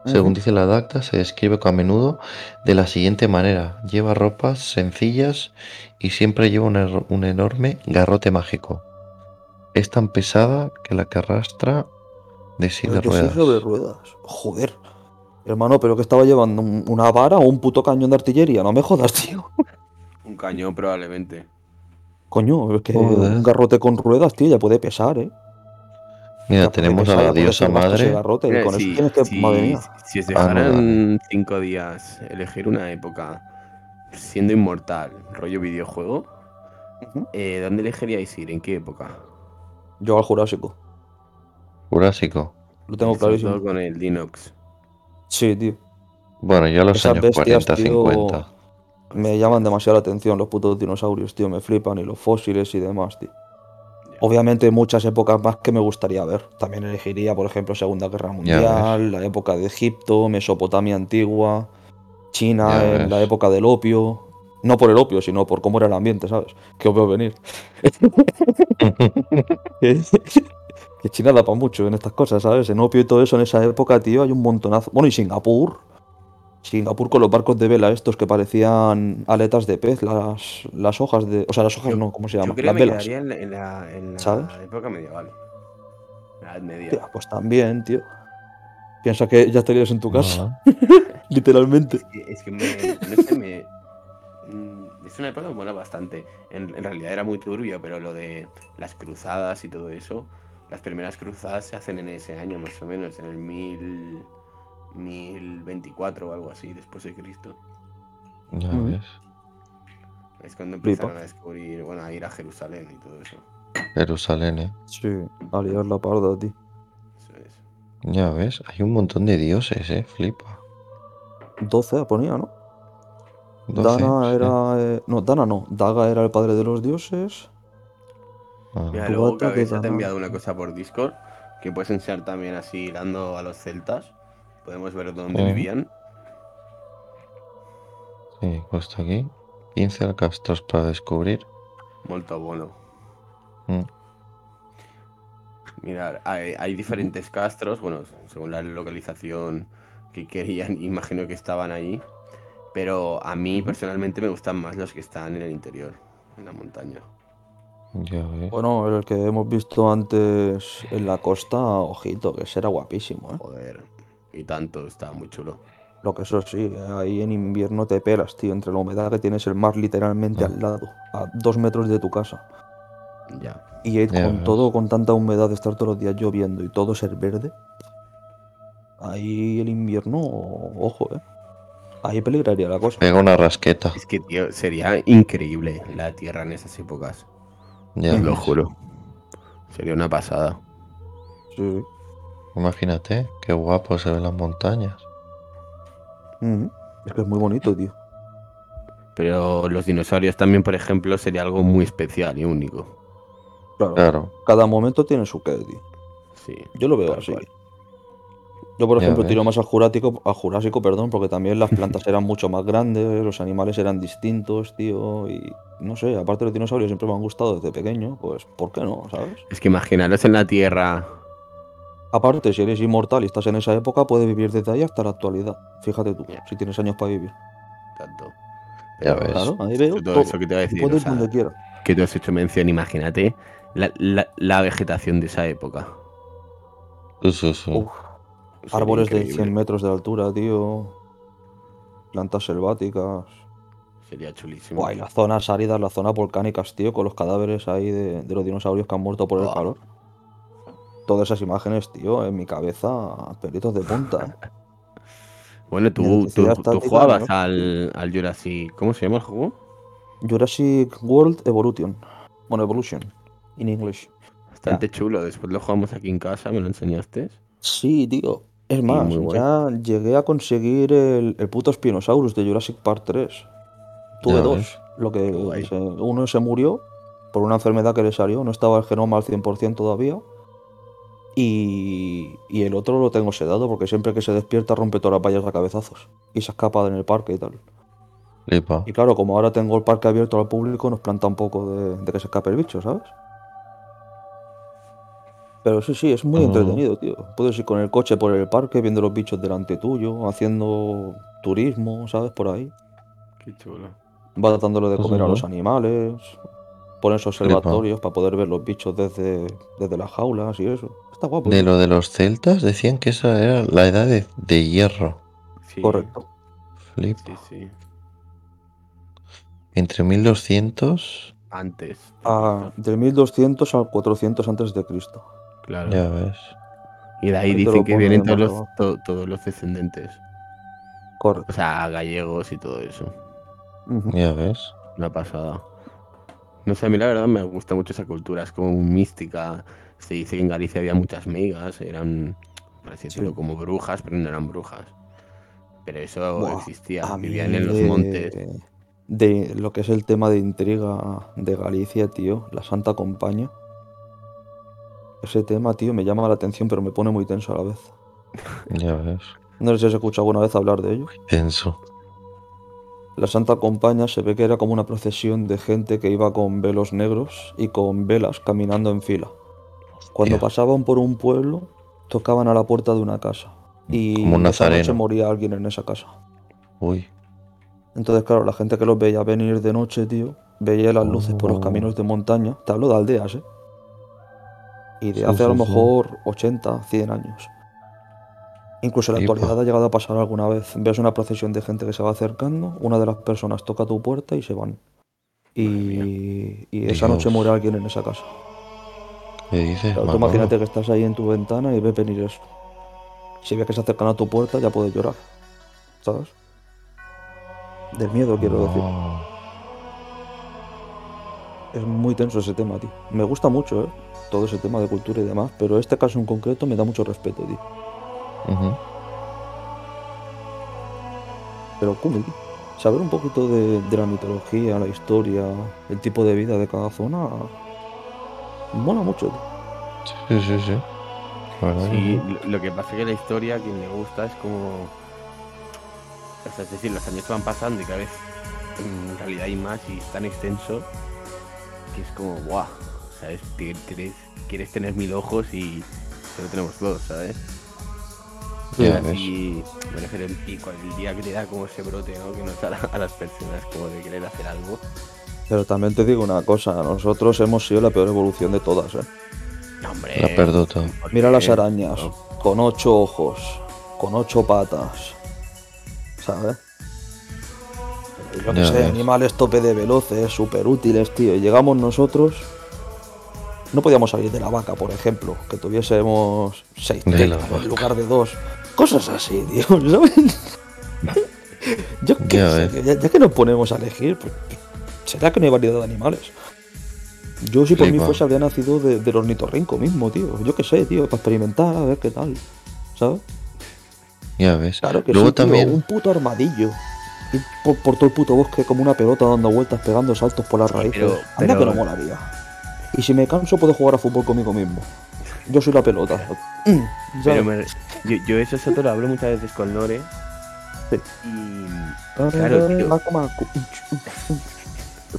Según Ujú. dice la dacta, se describe a menudo de la siguiente manera. Lleva ropas sencillas y siempre lleva un, er- un enorme garrote mágico. Es tan pesada que la que arrastra de silla de sí ruedas. sobre ruedas. Joder. Hermano, pero que estaba llevando un- una vara o un puto cañón de artillería. No me jodas, tío. Un cañón probablemente. Coño, es que Joder. un garrote con ruedas, tío, ya puede pesar, ¿eh? Mira, tenemos a la diosa madre. garrote, y Mira, con si, eso tienes que. si- Madre mía. si os Ah, dejaran cinco días elegir una época siendo inmortal, rollo videojuego, eh, ¿dónde elegiríais ir? ¿En qué época? Yo al Jurásico. Jurásico. Lo tengo clarísimo. todo con el Dinox. Sí, tío. Bueno, yo a los Esas años bestias, 40, tío, 50. Me llaman demasiado la atención los putos dinosaurios, tío. Me flipan y los fósiles y demás, tío. Obviamente muchas épocas más que me gustaría ver. También elegiría, por ejemplo, Segunda Guerra Mundial, la época de Egipto, Mesopotamia antigua, China en la época del opio. No por el opio, sino por cómo era el ambiente, ¿sabes? Que os veo venir. que que China da para mucho en estas cosas, ¿sabes? En opio y todo eso en esa época, tío, hay un montonazo. Bueno, y Singapur. Singapur con los barcos de vela estos que parecían aletas de pez, las, las hojas de... O sea, las hojas Yo- no, ¿cómo se Yo llama? creo Las que me velas. quedaría en la, en la- en la ¿Sabes? época medieval. La Edad Media. Tía, pues también, tío. Piensa que ya estarías en tu casa, literalmente. Es que, es que me, no sé, me. mm, Es una época que mola bastante. En, en realidad era muy turbio, pero lo de las cruzadas y todo eso, las primeras cruzadas se hacen en ese año más o menos, en el mil, 1024 o algo así, después de Cristo. ya ves. Es cuando Flipa. empezaron a descubrir, bueno, a ir a Jerusalén y todo eso. Jerusalén, ¿eh? Sí, a liar la parda, tío. Eso es. Ya ves, hay un montón de dioses, ¿eh? Flipa. 12 ponía, ¿no? 12, Dana sí. era. eh, no, Dana no. Daga era el padre de los dioses. Ah, Mira, luego que te ha Dana. enviado una cosa por Discord que puedes enseñar también así hilando a los celtas. Podemos ver dónde Sí. vivían. sí, puesto aquí. 15 castros para descubrir. Molto bueno. Mm. Mirar, hay, hay diferentes castros, bueno, según la localización que querían, imagino que estaban ahí. Pero a mí personalmente me gustan más los que están en el interior, en la montaña. Ya ves. Bueno, el que hemos visto antes en la costa, ojito, que ese era guapísimo, ¿eh? Joder, y tanto, está muy chulo. Lo que eso sí, ahí en invierno te pelas, tío, entre la humedad que tienes el mar literalmente Ah. al lado, a dos metros de tu casa. Ya. Y Ya con todo, con tanta humedad de estar todos los días lloviendo y todo ser verde, ahí el invierno, ojo, eh. Ahí peligraría la cosa. Pega una rasqueta. Es que, tío, sería increíble la Tierra en esas épocas. Ya Os lo juro. Sería una pasada. Sí. Imagínate, qué guapo se ven las montañas. Ujú. Es que es muy bonito, tío. Pero los dinosaurios también, por ejemplo, sería algo muy especial y único. Claro. Claro. Cada momento tiene su qué, tío. Sí. Yo lo veo así. cual. Yo, por Ya ejemplo, ves. tiro más al jurásico, al jurásico, perdón, porque también las plantas eran mucho más grandes, los animales eran distintos, tío, y no sé, aparte los dinosaurios siempre me han gustado desde pequeño, pues, ¿por qué no, sabes? Es que imaginaros en la Tierra. Aparte, si eres inmortal y estás en esa época, puedes vivir desde ahí hasta la actualidad. Fíjate tú, si tienes años para vivir. Tanto. Ya Pero ves. Claro, ahí veo todo todo. eso que te voy a decir. Puedes o sea, donde quiera. que tú has hecho mención, imagínate la, la- la vegetación de esa época. Sí. Uf, Sería árboles de increíble. 100 metros de altura, tío. Plantas selváticas. Sería chulísimo. Guay, las zonas áridas, las zonas volcánicas, tío, con los cadáveres ahí de, de los dinosaurios que han muerto por el calor. Todas esas imágenes, tío, en mi cabeza, pelitos de punta. ¿eh? Bueno, tú, tú, jugabas ¿no? al, al Jurassic. ¿Cómo se llama el juego? Jurassic World Evolution. Bueno, Evolution, in English. Bastante chulo. Después lo jugamos aquí en casa, me lo enseñaste. Sí, tío. Es más, ya llegué a conseguir el, el puto Spinosaurus de Jurassic Park 3. Tuve Ya dos. ves. Lo que se- uno se murió por una enfermedad que le salió, no estaba el genoma al 100% todavía. Y, y el otro lo tengo sedado porque siempre que se despierta rompe todas las vallas a cabezazos y se escapa en el parque y tal. Y claro, como ahora tengo el parque abierto al público, nos planta un poco de, de que se escape el bicho, ¿sabes? Pero sí, sí, es muy Ah. entretenido, tío. Puedes ir con el coche por el parque, viendo los bichos delante tuyo, haciendo turismo, ¿sabes? Por ahí. Qué chulo. Vas dándole de Pues comer a los animales. Pones observatorios para poder ver los bichos desde, desde las jaulas y eso. Está guapo. De lo de los celtas decían que esa era la edad de, de hierro. Sí, Correcto. Flip. Sí, sí. Entre 1200, Antes. Ah, del 1200 al 400 antes de Cristo. Claro. ya ves. Y de ahí dicen que vienen todos los, to- todos los descendentes. Correcto. O sea, gallegos y todo eso. Ya ves. Una pasada. No sé, a mí la verdad me gusta mucho esa cultura, es como mística. Se dice que en Galicia había muchas migas, eran, por así decirlo, Sí. como brujas, pero no eran brujas. Pero eso Buah, existía, A mí vivían en los de- montes. De lo que es el tema de intriga de Galicia, tío, la Santa Compañía. Ese tema, tío, me llama la atención, pero me pone muy tenso a la vez. Ya ves. No sé si has escuchado alguna vez hablar de ello. Tenso. La Santa Compañía se ve que era como una procesión de gente que iba con velos negros y con velas caminando en fila. Cuando pasaban por un pueblo, tocaban a la puerta de una casa. Y Como un esa noche moría alguien en esa casa. Uy. Entonces, claro, la gente que los veía venir de noche, tío, veía las luces por los Oh. caminos de montaña. Te hablo de aldeas, ¿eh? Y de Sí, hace a lo sí, sí. mejor 80, 100 años. Incluso en la actualidad ha llegado a pasar alguna vez. Ves una procesión de gente que se va acercando, una de las personas toca tu puerta y se van. Y, y esa noche muere alguien en esa casa. ¿Qué dices, Claro, tú Manolo? imagínate que estás ahí en tu ventana y ves venir eso. Si ves que se acercan a tu puerta, ya puedes llorar. ¿Sabes? Del miedo, quiero decir. Es muy tenso ese tema, tío. Me gusta mucho, ¿eh? Todo ese tema de cultura y demás, pero este caso en concreto me da mucho respeto, tío. Pero cool. Saber un poquito de, de la mitología, la historia, el tipo de vida de cada zona, mola mucho. Sí, sí, sí. Que lo- lo que pasa es que la historia, a quien le gusta, es como. O sea, es decir, los años van pasando y cada vez en realidad hay más y es tan extenso que es como, guau, ¿sabes? Te- Quieres, quieres tener mil ojos y solo tenemos dos, ¿sabes? Ya Así, me refiero en pico, el día que te da como ese brote, ¿no? Que nos da a, a las personas como de querer hacer algo. Pero también te digo una cosa, nosotros hemos sido la peor evolución de todas, ¿eh? No, hombre. La perdota. ¿por Mira las arañas, No, con ocho ojos, con ocho patas, ¿sabes? Yo Ya sé, ves. animales tope de veloces, súper útiles, tío. Y llegamos nosotros, no podíamos salir de la vaca, por ejemplo, que tuviésemos seis De la tetas vaca. en lugar de dos. Cosas así, tío, ¿sabes? Yo qué Ya sé, que ya, ya que nos ponemos a elegir, pues, ¿será que no hay variedad de animales? Yo si por mí fuese habría nacido de, del ornitorrinco mismo, tío. Yo qué sé, tío, para experimentar, a ver qué tal. ¿Sabes? Ya ves. Claro que Luego sí, tío, también. un puto armadillo. Ir por, por todo el puto bosque como una pelota dando vueltas, pegando saltos por las raíces. pero- Anda que no molaría. Y si me canso puedo jugar a fútbol conmigo mismo. Yo soy la pelota. Mm, Pero ¿sabes? me- yo, yo eso, eso te lo hablo muchas veces con Lore. Sí. Y. Claro, tío.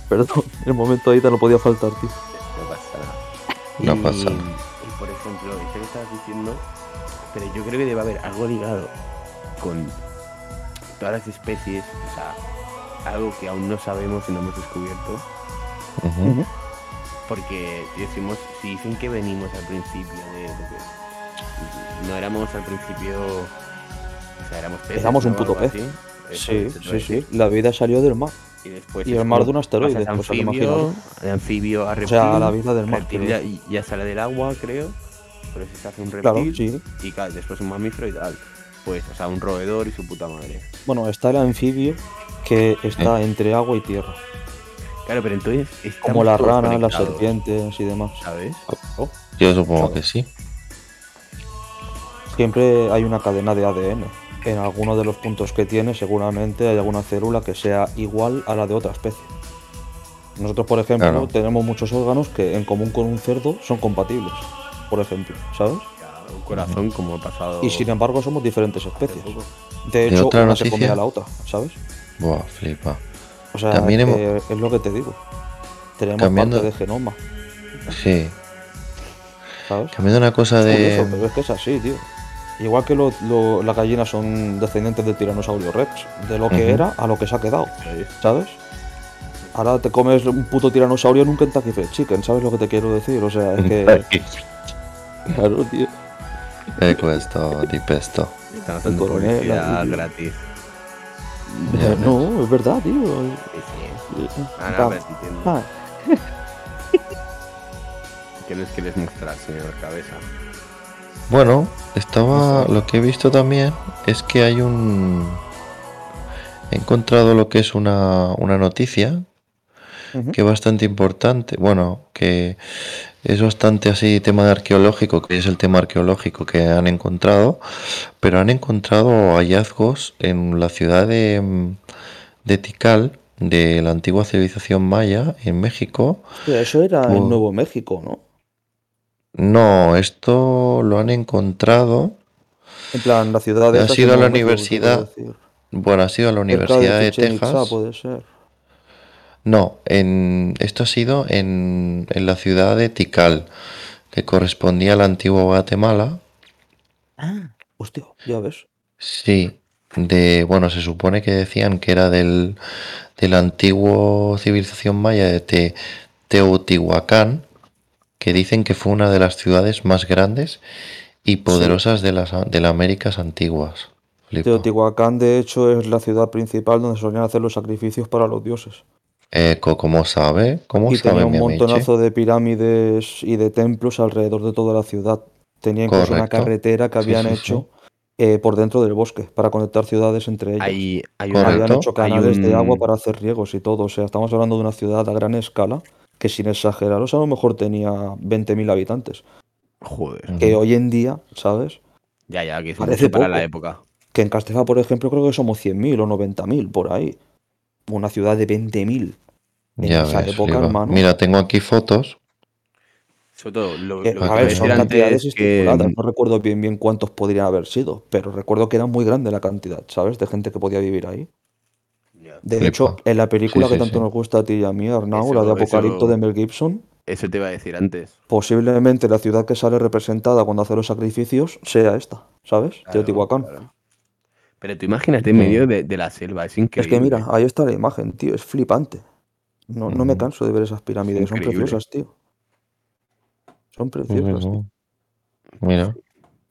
Perdón, el momento ahí te lo podía faltar, tío. No pasa nada. No pasa nada. Y por ejemplo, esto que estabas diciendo, pero yo creo que debe haber algo ligado con todas las especies, o sea, algo que aún no sabemos y no hemos descubierto. Porque decimos, si dicen que venimos al principio de no éramos al principio, o sea, éramos peces, Éramos un puto pez. así. Sí, sí, sí. La vida salió del mar. Y, después Y el mar de un asteroide, pasas pues, anfibio, de anfibio a O reptil. sea, la vida del mar. ya, ya sale del agua, creo. Por eso se hace un reptil. Claro, sí. Y claro, después un mamífero y tal. Pues, o sea, un roedor y su puta madre. Bueno, está el anfibio que está entre agua y tierra. Claro, pero entonces. Como las ranas, las serpientes y demás. ¿Sabes? Yo supongo Claro. que sí. Siempre hay una cadena de ADN. En alguno de los puntos que tiene, seguramente hay alguna célula que sea igual a la de otra especie. Nosotros, por ejemplo, Claro. tenemos muchos órganos que en común con un cerdo son compatibles. Por ejemplo, ¿sabes? Un corazón como ha pasado. Y sin embargo somos diferentes especies. De ¿Y hecho, otra una se comía a la otra, ¿sabes? Buah, flipa. O sea, También es, hemos- que es lo que te digo. Tenemos Cambiando- parte de genoma. Sí. ¿sabes? Cambiando una cosa Es de. curioso, pero es que es así, tío. Igual que lo- lo- las gallinas son descendientes del tiranosaurio Rex, de lo que Ujú. era a lo que se ha quedado, ¿sabes? Ahora te comes un puto tiranosaurio en un Kentucky Fried Chicken, ¿sabes lo que te quiero decir? O sea, es que. Claro, tío. Eh, questo di pesto. Están haciendo publicidad gratis. Ya no, es verdad, tío. Ah, no, pero ah, ¿Qué nos quieres mostrar, señor Cabeza? Bueno, estaba. Lo que he visto también es que hay un. He encontrado lo que es una, una noticia que es bastante importante. Bueno, que es bastante así tema arqueológico, que es el tema arqueológico que han encontrado, pero han encontrado hallazgos en la ciudad de, de Tikal, de la antigua civilización maya, en México. Eso era Oh. en Nuevo México, ¿no? No, esto lo han encontrado. En plan, la ciudad de Ha sido a la universidad. Bueno, ha sido a la Universidad de Itzá, Texas. puede ser. No, en, esto ha sido en, en la ciudad de Tikal, que correspondía a la antigua Guatemala. Ah, hostia, ya ves. Sí, de, bueno, se supone que decían que era del, de la antigua civilización maya de Te- Teotihuacán, que dicen que fue una de las ciudades más grandes y poderosas de las, de las Américas antiguas. Flipo. Teotihuacán, de hecho, es la ciudad principal donde solían hacer los sacrificios para los dioses. Eh, ¿cómo sabe? ¿Cómo Y sabe tenía un montonazo de pirámides y de templos alrededor de toda la ciudad. Tenía incluso una carretera que habían sí, sí. hecho eh, por dentro del bosque para conectar ciudades entre ellas. Hay, hay Correcto. Habían hecho hay canales de agua para hacer riegos y todo. O sea, estamos hablando de una ciudad a gran escala que sin exageraros a lo mejor tenía 20.000 habitantes. Joder. Que hoy en día, ¿sabes? Ya, ya, que Parece para poco. la época. Que en Castefa, por ejemplo, creo que somos 100.000 o 90.000 por ahí. Una ciudad de 20.000. En Ya esa ves, época, hermano. Mira, tengo aquí fotos. Sobre todo, lo, Que, lo que a te ver, son cantidades que estipuladas. No recuerdo bien bien cuántos podrían haber sido, pero recuerdo que era muy grande la cantidad, ¿sabes? De gente que podía vivir ahí. De Flipa. hecho, en la película Sí, que sí, tanto sí. nos gusta a ti y a mí, Arnau, la de Apocalipto eso- de Mel Gibson, Eso te iba a decir antes. posiblemente la ciudad que sale representada cuando hace los sacrificios sea esta, ¿sabes? Claro, Teotihuacán. claro. Pero tú imagínate en medio de, de la selva, es Es increíble. que mira, ahí está la imagen, tío, es flipante. No, no me canso de ver esas pirámides, son preciosas, tío. Son preciosas, tío. Mira,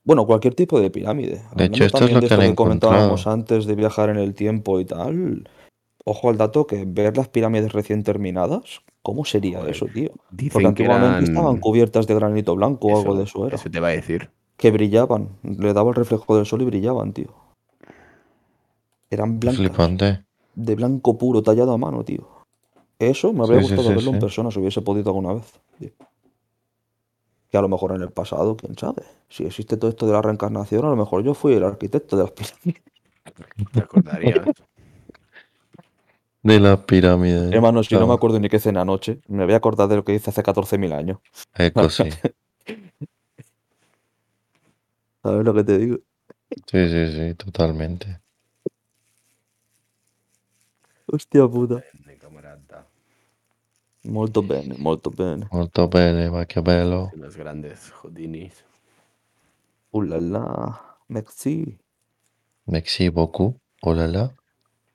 Bueno, cualquier tipo de pirámide. De hecho, esto es también lo que comentábamos antes de viajar en el tiempo y tal. Ojo al dato que ver las pirámides recién terminadas, ¿cómo sería Joder, eso, tío? Dicen Porque que antiguamente eran... estaban cubiertas de granito blanco o algo de eso era. eso te iba a decir. Que brillaban, le daba el reflejo del sol y brillaban, tío. Eran blancas, flipante. de blanco puro, tallado a mano, tío. Eso me habría Sí, gustado sí, verlo en sí. persona si hubiese podido alguna vez. tío. Que a lo mejor en el pasado, quién sabe. Si existe todo esto de la reencarnación, a lo mejor yo fui el arquitecto de las pirámides. Te acordarías. De la pirámide. Hermano, si no me acuerdo ni qué cena anoche, me voy a acordar de lo que hice hace 14.000 años. Eco, sí. ¿Sabes lo que te digo? Sí, sí, sí, totalmente. Hostia puta. De camarata. Molto bene, molto bene. Molto bene, Machiavello. Los grandes Houdinis. Uh la la. Merci. Merci beaucoup. Oh la la.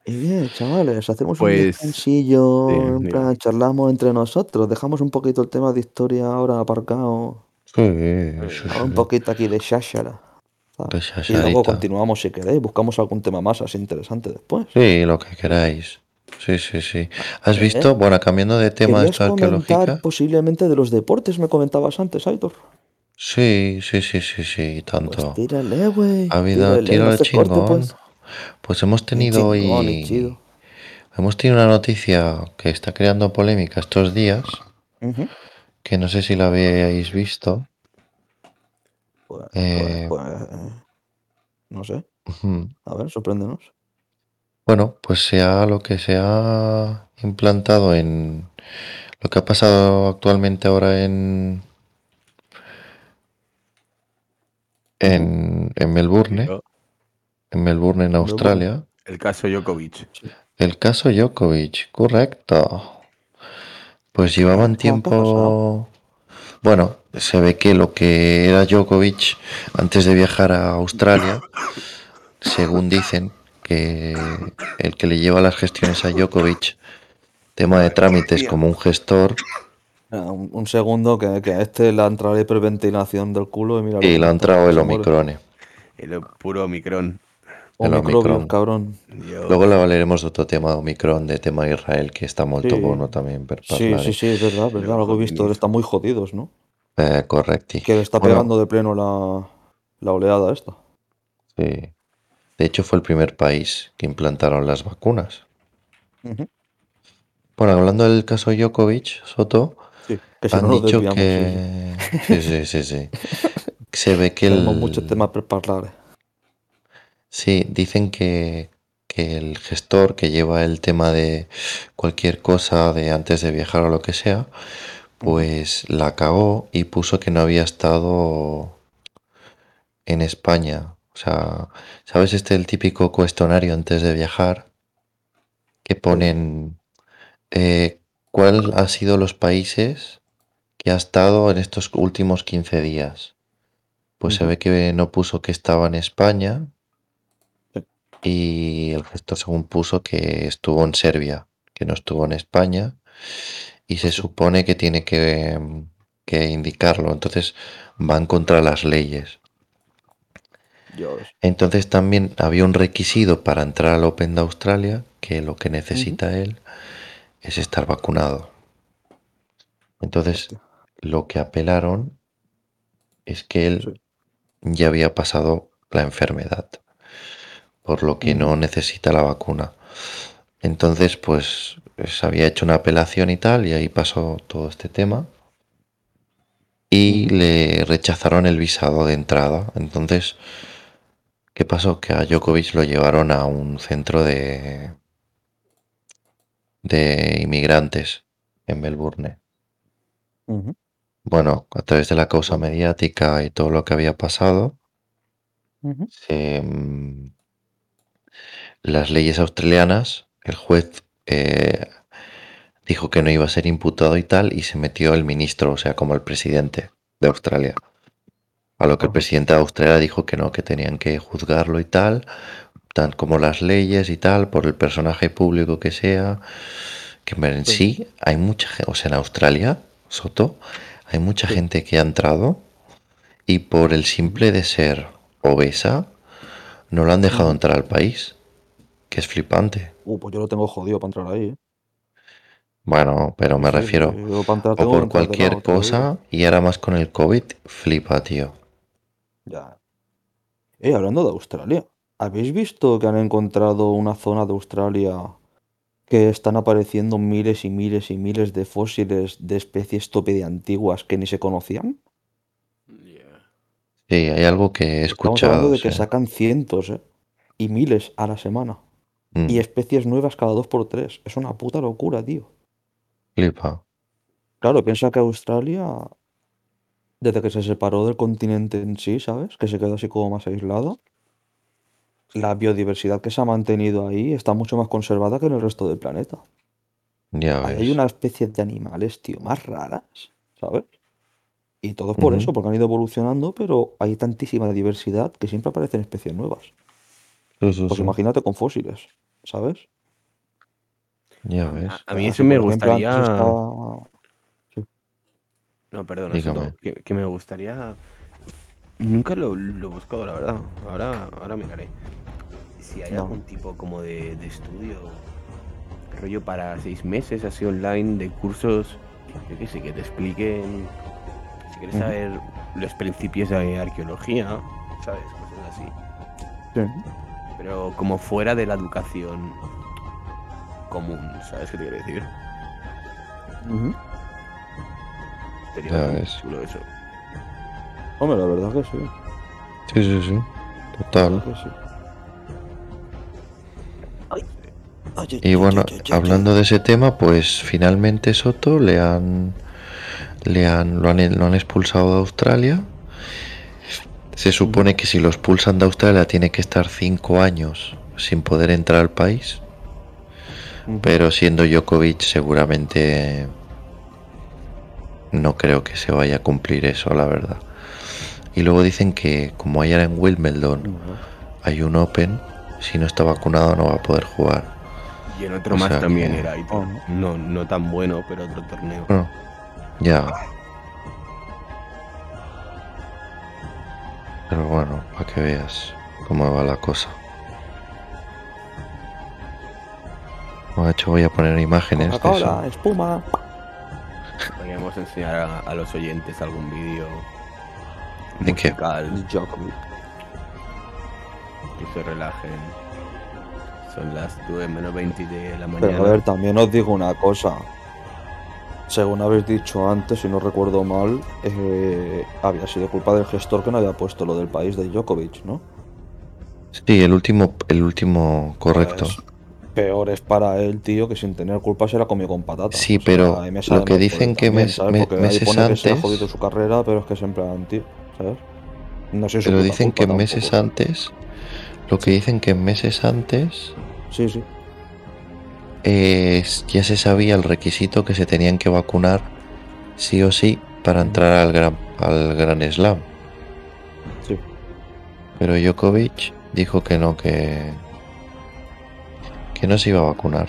Y bien, chavales, hacemos un Pues, descansillo, sí, en mira. plan, charlamos entre nosotros, dejamos un poquito el tema de historia ahora aparcado, Sí, sí, ahora un sí. poquito aquí de shashara. De ¿sabes? Y luego continuamos si queréis, buscamos algún tema más así interesante después. Sí, lo que queráis. Sí, sí, sí. ¿Has ¿Eh? visto? Bueno, cambiando de tema de ¿Querías esto arqueológica. posiblemente de los deportes, me comentabas antes, Aitor? Sí, sí, sí, sí, sí, Pues tanto. tírale, güey. Ha habido Tírale, tiro al corte, chingón. pues. Pues hemos Ni tenido hoy. chido. Hemos tenido una noticia que está creando polémica estos días, que no sé si la habéis visto. Pues, pues, Eh, pues, eh, no sé. A ver, sorpréndenos. Bueno, pues sea lo que se ha implantado en lo que ha pasado actualmente ahora en en, en Melbourne, en Melbourne, en. Australia. El caso Djokovic. El caso Djokovic, correcto. Pues llevaban tiempo. Bueno, se ve que lo que era Djokovic antes de viajar a Australia, según dicen, que el que le lleva las gestiones a Djokovic, tema de trámites como un gestor, Ah, Un, un segundo que, que a este le ha entrado la hiperventilación del culo y mira. lo y le ha entrado el. Omicron. El puro Omicron. el Omicron. cabrón. Dios. Luego le hablaremos de otro tema de Omicron, de tema de Israel, que está Sí. bueno también per Sí, sí, sí, es verdad, es verdad. Lo que he visto, están muy jodidos, ¿no? Eh, correcti. Que le está Bueno, pegando de pleno la, la oleada esta. sí. De hecho, fue el primer país que implantaron las vacunas. Bueno, hablando del caso Djokovic, Soto, Sí, que si han no dicho que... Sí, sí, sí, sí. Se ve que Tenemos muchos el... temas para hablar. Sí, dicen que, que el gestor que lleva el tema de cualquier cosa de antes de viajar o lo que sea, pues la cagó y puso que no había estado en España. O sea, ¿sabes este el típico cuestionario antes de viajar? Que ponen eh, cuál ha sido los países que ha estado en estos últimos 15 días. Pues se ve que no puso que estaba en España y el gestor según puso que estuvo en Serbia, que no estuvo en España y se supone que tiene que, que indicarlo. Entonces van contra las leyes. Dios. Entonces también había un requisito para entrar al Open de Australia, que lo que necesita él es estar vacunado. Entonces lo que apelaron es que él ya había pasado la enfermedad, por lo que no necesita la vacuna. Entonces, pues se había hecho una apelación y tal, y ahí pasó todo este tema. Y le rechazaron el visado de entrada. Entonces, ¿qué pasó? Que a Djokovic lo llevaron a un centro de, de inmigrantes en Melbourne. Bueno, a través de la causa mediática y todo lo que había pasado, mm, las leyes australianas, el juez eh, dijo que no iba a ser imputado y tal, y se metió el ministro, o sea, como el presidente de Australia. A lo que el presidente de Australia dijo que no, que tenían que juzgarlo y tal, tan como las leyes y tal, por el personaje público que sea. Que en Sí. sí hay mucha gente, o sea, en Australia, Soto, hay mucha Sí. gente que ha entrado y por el simple de ser obesa, no lo han dejado entrar al país, que es flipante. Uh, pues yo lo tengo jodido para entrar ahí, ¿eh? Bueno, pero me sí, refiero, o por cualquier cosa, y ahora más con el COVID, flipa, tío. Ya. Eh, hablando de Australia, ¿habéis visto que han encontrado una zona de Australia que están apareciendo miles y miles y miles de fósiles de especies tope de antiguas que ni se conocían? Sí, hay algo que he Estamos hablando escuchado, de que sí. sacan cientos, ¿eh? Y miles a la semana. Y Mm, especies nuevas cada dos por tres. Es una puta locura, tío. flipa. Claro, piensa que Australia, desde que se separó del continente en sí, ¿sabes? Que se quedó así como más aislado. La biodiversidad que se ha mantenido ahí está mucho más conservada que en el resto del planeta. Ya Ahí hay ves. una especie de animales, tío, más raras, ¿sabes? Y todo es por eso, porque han ido evolucionando, pero hay tantísima diversidad que siempre aparecen especies nuevas. Sí, sí, Pues sí. imagínate con fósiles, ¿sabes? Ya A, ves. a mí eso me por ejemplo, antes gustaría. estaba... No. Soto, que, que me gustaría. Nunca lo, lo he buscado, la verdad. Ahora, ahora miraré. Si hay No. algún tipo como de, de estudio, rollo para seis meses, así online, de cursos, yo qué sé, que te expliquen. Si quieres saber los principios de arqueología, ¿sabes? Cosas así. Sí. Pero como fuera de la educación común, ¿sabes qué te quiero decir? Sería Ya ves. chulo eso. Hombre, la verdad que sí. Sí, sí, sí. Total. verdad que sí. Ay, ay, Y bueno, ay, hablando de ese tema, pues finalmente Soto le han, le han, lo han, lo han expulsado de Australia. Se supone que si lo expulsan de Australia tiene que estar cinco años sin poder entrar al país. Pero siendo Djokovic seguramente no creo que se vaya a cumplir eso, la verdad. Y luego dicen que como ayer en Wimbledon hay un Open, si no está vacunado no va a poder jugar. Y en otro O más también que- era. Y Oh, no, no tan bueno, pero otro torneo. Bueno, ya. Pero bueno, para que veas cómo va la cosa. Bueno, de hecho voy a poner imágenes de Coca-Cola, eso. espuma. Podríamos enseñar a, a los oyentes algún vídeo ¿De qué? musical Djokovic. que se relajen. Son las 9 menos 20 de la mañana. Pero a ver, también os digo una cosa. Según habéis dicho antes, si no recuerdo mal, eh, había sido culpa del gestor que no había puesto lo del país de Djokovic, ¿no? Sí, el último, el último correcto. Pues, peor es para él, tío, que sin tener culpa se la comió con patata. Sí, pero lo que dicen que meses pone que se ha antes- jodido su carrera, pero es que en plan, tío, ¿sabes? No sé Pero dicen culpa que meses antes, lo que dicen que meses antes Sí, sí. eh, ya se sabía el requisito que se tenían que vacunar sí o sí para entrar al gran, al gran slam. Sí. Pero Djokovic dijo que no, que, que no se iba a vacunar.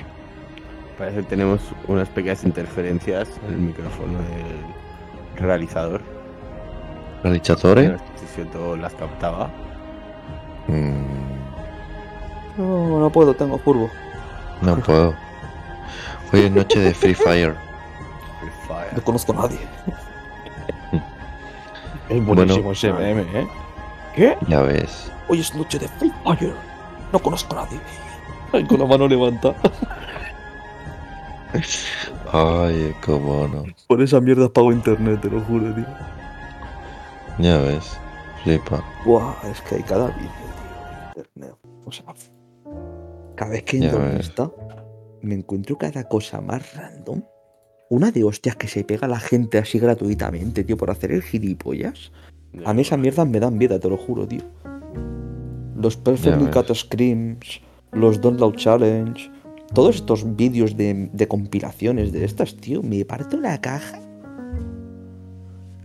Parece que tenemos unas pequeñas interferencias en el micrófono del realizador. Sé si Soto las captaba. Mm, No, no puedo, tengo curvo. no puedo. Hoy es noche de Free Fire. Free Fire. No conozco a nadie. es buenísimo ese meme, ¿eh? ¿Qué? Ya ves. Hoy es noche de Free Fire. No conozco a nadie. Ay, con la mano levanta. Ay, cómo no. Por esa mierda pago internet, te lo juro, tío. Ya ves. Flipa. Buah, es que hay cada vídeo, tío, internet. O sea, cada vez que entro en esta, me encuentro cada cosa más random. Una de hostias que se pega a la gente así gratuitamente, tío, por hacer el gilipollas. A mí esas mierdas me dan vida, te lo juro, tío. Los Perfectly. Cut Screams, los Don't Loud Challenge, todos estos vídeos de, de compilaciones de estas, tío, me parto la caja.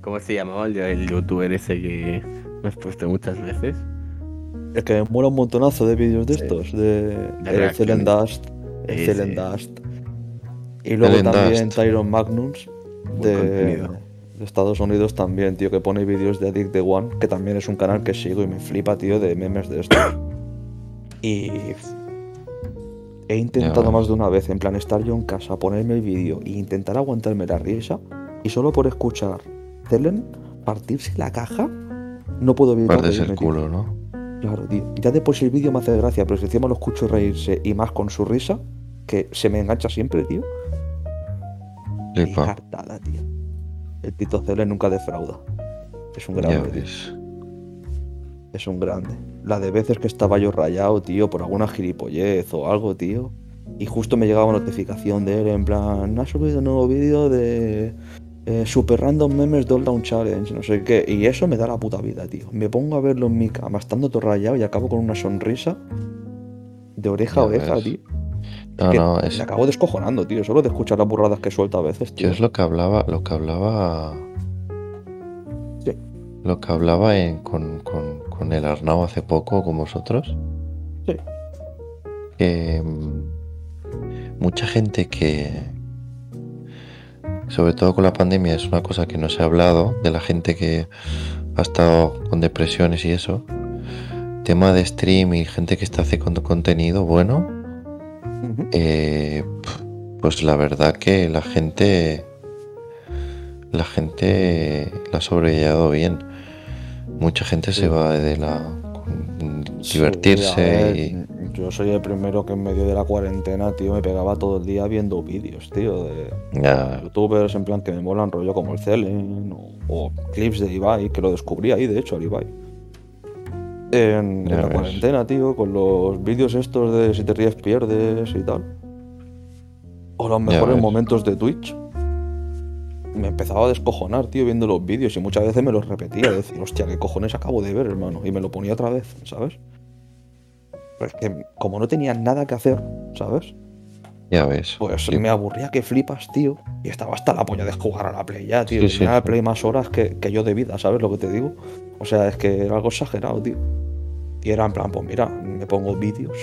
¿Cómo se llamaba el, el youtuber ese que me has puesto muchas veces? Es que me mola un montonazo de vídeos de Sí. estos, de, De. Celen Dust. Dust. Y luego también Dust. Tyron Magnus Buen de, de Estados Unidos también, tío, que pone vídeos de Addict the One, que también es un canal que sigo y me flipa, tío, de memes de estos. Y he intentado más de una vez, en plan, estar yo en casa, ponerme el vídeo e intentar aguantarme la risa, y solo por escuchar Celen partirse la caja, no puedo vivir. Partes el culo, ¿no? Claro, tío. Ya de por sí el vídeo me hace gracia, pero si encima lo escucho reírse y más con su risa, que se me engancha siempre, tío. Qué cartada, tío. El Tito Cele nunca defrauda. Es un grande. Es un grande. La de veces que estaba yo rayado, tío, por alguna gilipollez o algo, tío. Y justo me llegaba una notificación de él en plan, ha subido un nuevo vídeo de eh, Super Random Memes Doll Down Challenge, no sé qué. Y eso me da la puta vida, tío. Me pongo a verlo en mi cama, estando todo rayado y acabo con una sonrisa de oreja a oreja, ves. tío. No, que no, es, Me acabo descojonando, tío, solo de escuchar las burradas que suelta a veces, yo tío. es lo que hablaba, lo que hablaba, Sí. lo que hablaba en- con, con, con el Arnau hace poco con vosotros. Sí. Que mm, mucha gente que, sobre todo con la pandemia, es una cosa que no se ha hablado, de la gente que ha estado con depresiones y eso. Tema de stream y gente que está haciendo contenido bueno, eh, pues la verdad que la gente la gente la ha sobrellevado bien. Mucha gente se va de la Sí, divertirse ver, y Yo soy el primero que en medio de la cuarentena, tío, me pegaba todo el día viendo vídeos, tío, de youtubers en plan que me molan rollo como el Celen o, o clips de Ibai, que lo descubrí ahí, de hecho, al Ibai. En, la cuarentena, tío, con los vídeos estos de si te ríes pierdes y tal. O los mejores momentos de Twitch. Me empezaba a descojonar, tío, viendo los vídeos y muchas veces me los repetía. Decir, hostia, ¿qué cojones acabo de ver, hermano? Y me lo ponía otra vez, ¿sabes? Pero es que como no tenía nada que hacer, ¿sabes? Ya ves. Pues Sí. me aburría que flipas, tío. Y estaba hasta la polla de jugar a la Play ya, tío. Sí, sí, la. Play más horas que, que yo de vida, ¿sabes lo que te digo? O sea, es que era algo exagerado, tío. Y era en plan, pues mira, me pongo vídeos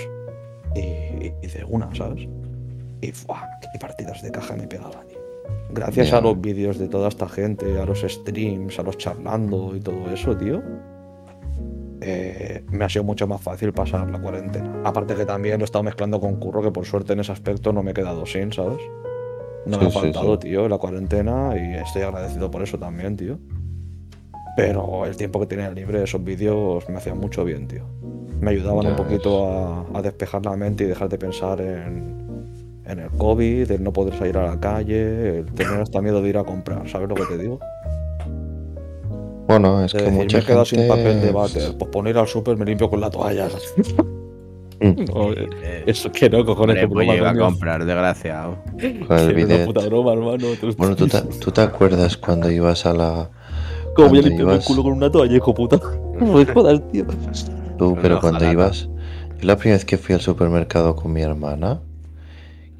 y, y de una, ¿sabes? Y ¡fua! qué partidas de caja me pegaba, tío. Gracias a los vídeos de toda esta gente, a los streams, a los charlando y todo eso, tío. eh, me ha sido mucho más fácil pasar la cuarentena. Aparte que también lo he estado mezclando con curro, que por suerte en ese aspecto no me he quedado sin, ¿sabes? No me Sí, ha sí, faltado, sí. tío, la cuarentena y estoy agradecido por eso también, tío. Pero el tiempo que tenía libre, esos vídeos me hacían mucho bien, tío. Me ayudaban Ya un poquito a, a despejar la mente y dejar de pensar en, en el COVID, el no poder salir a la calle, el tener hasta miedo de ir a comprar, ¿sabes lo que te digo? Bueno, es De que decir, mucha me he quedado gente... sin papel de váter, pues poner al súper me limpio con la toalla. Mm. No, Eh, eso que no, cojones, que pues iba a comprar, desgraciado. El puta broma, hermano. Bueno, ¿tú te, tú te acuerdas cuando ibas a la... ¿Cómo voy a limpiarme el ibas- culo con una toalla, hijo puta? No me jodas, tío. Tú, pero cuando ibas... Yo la primera vez que fui al supermercado con mi hermana,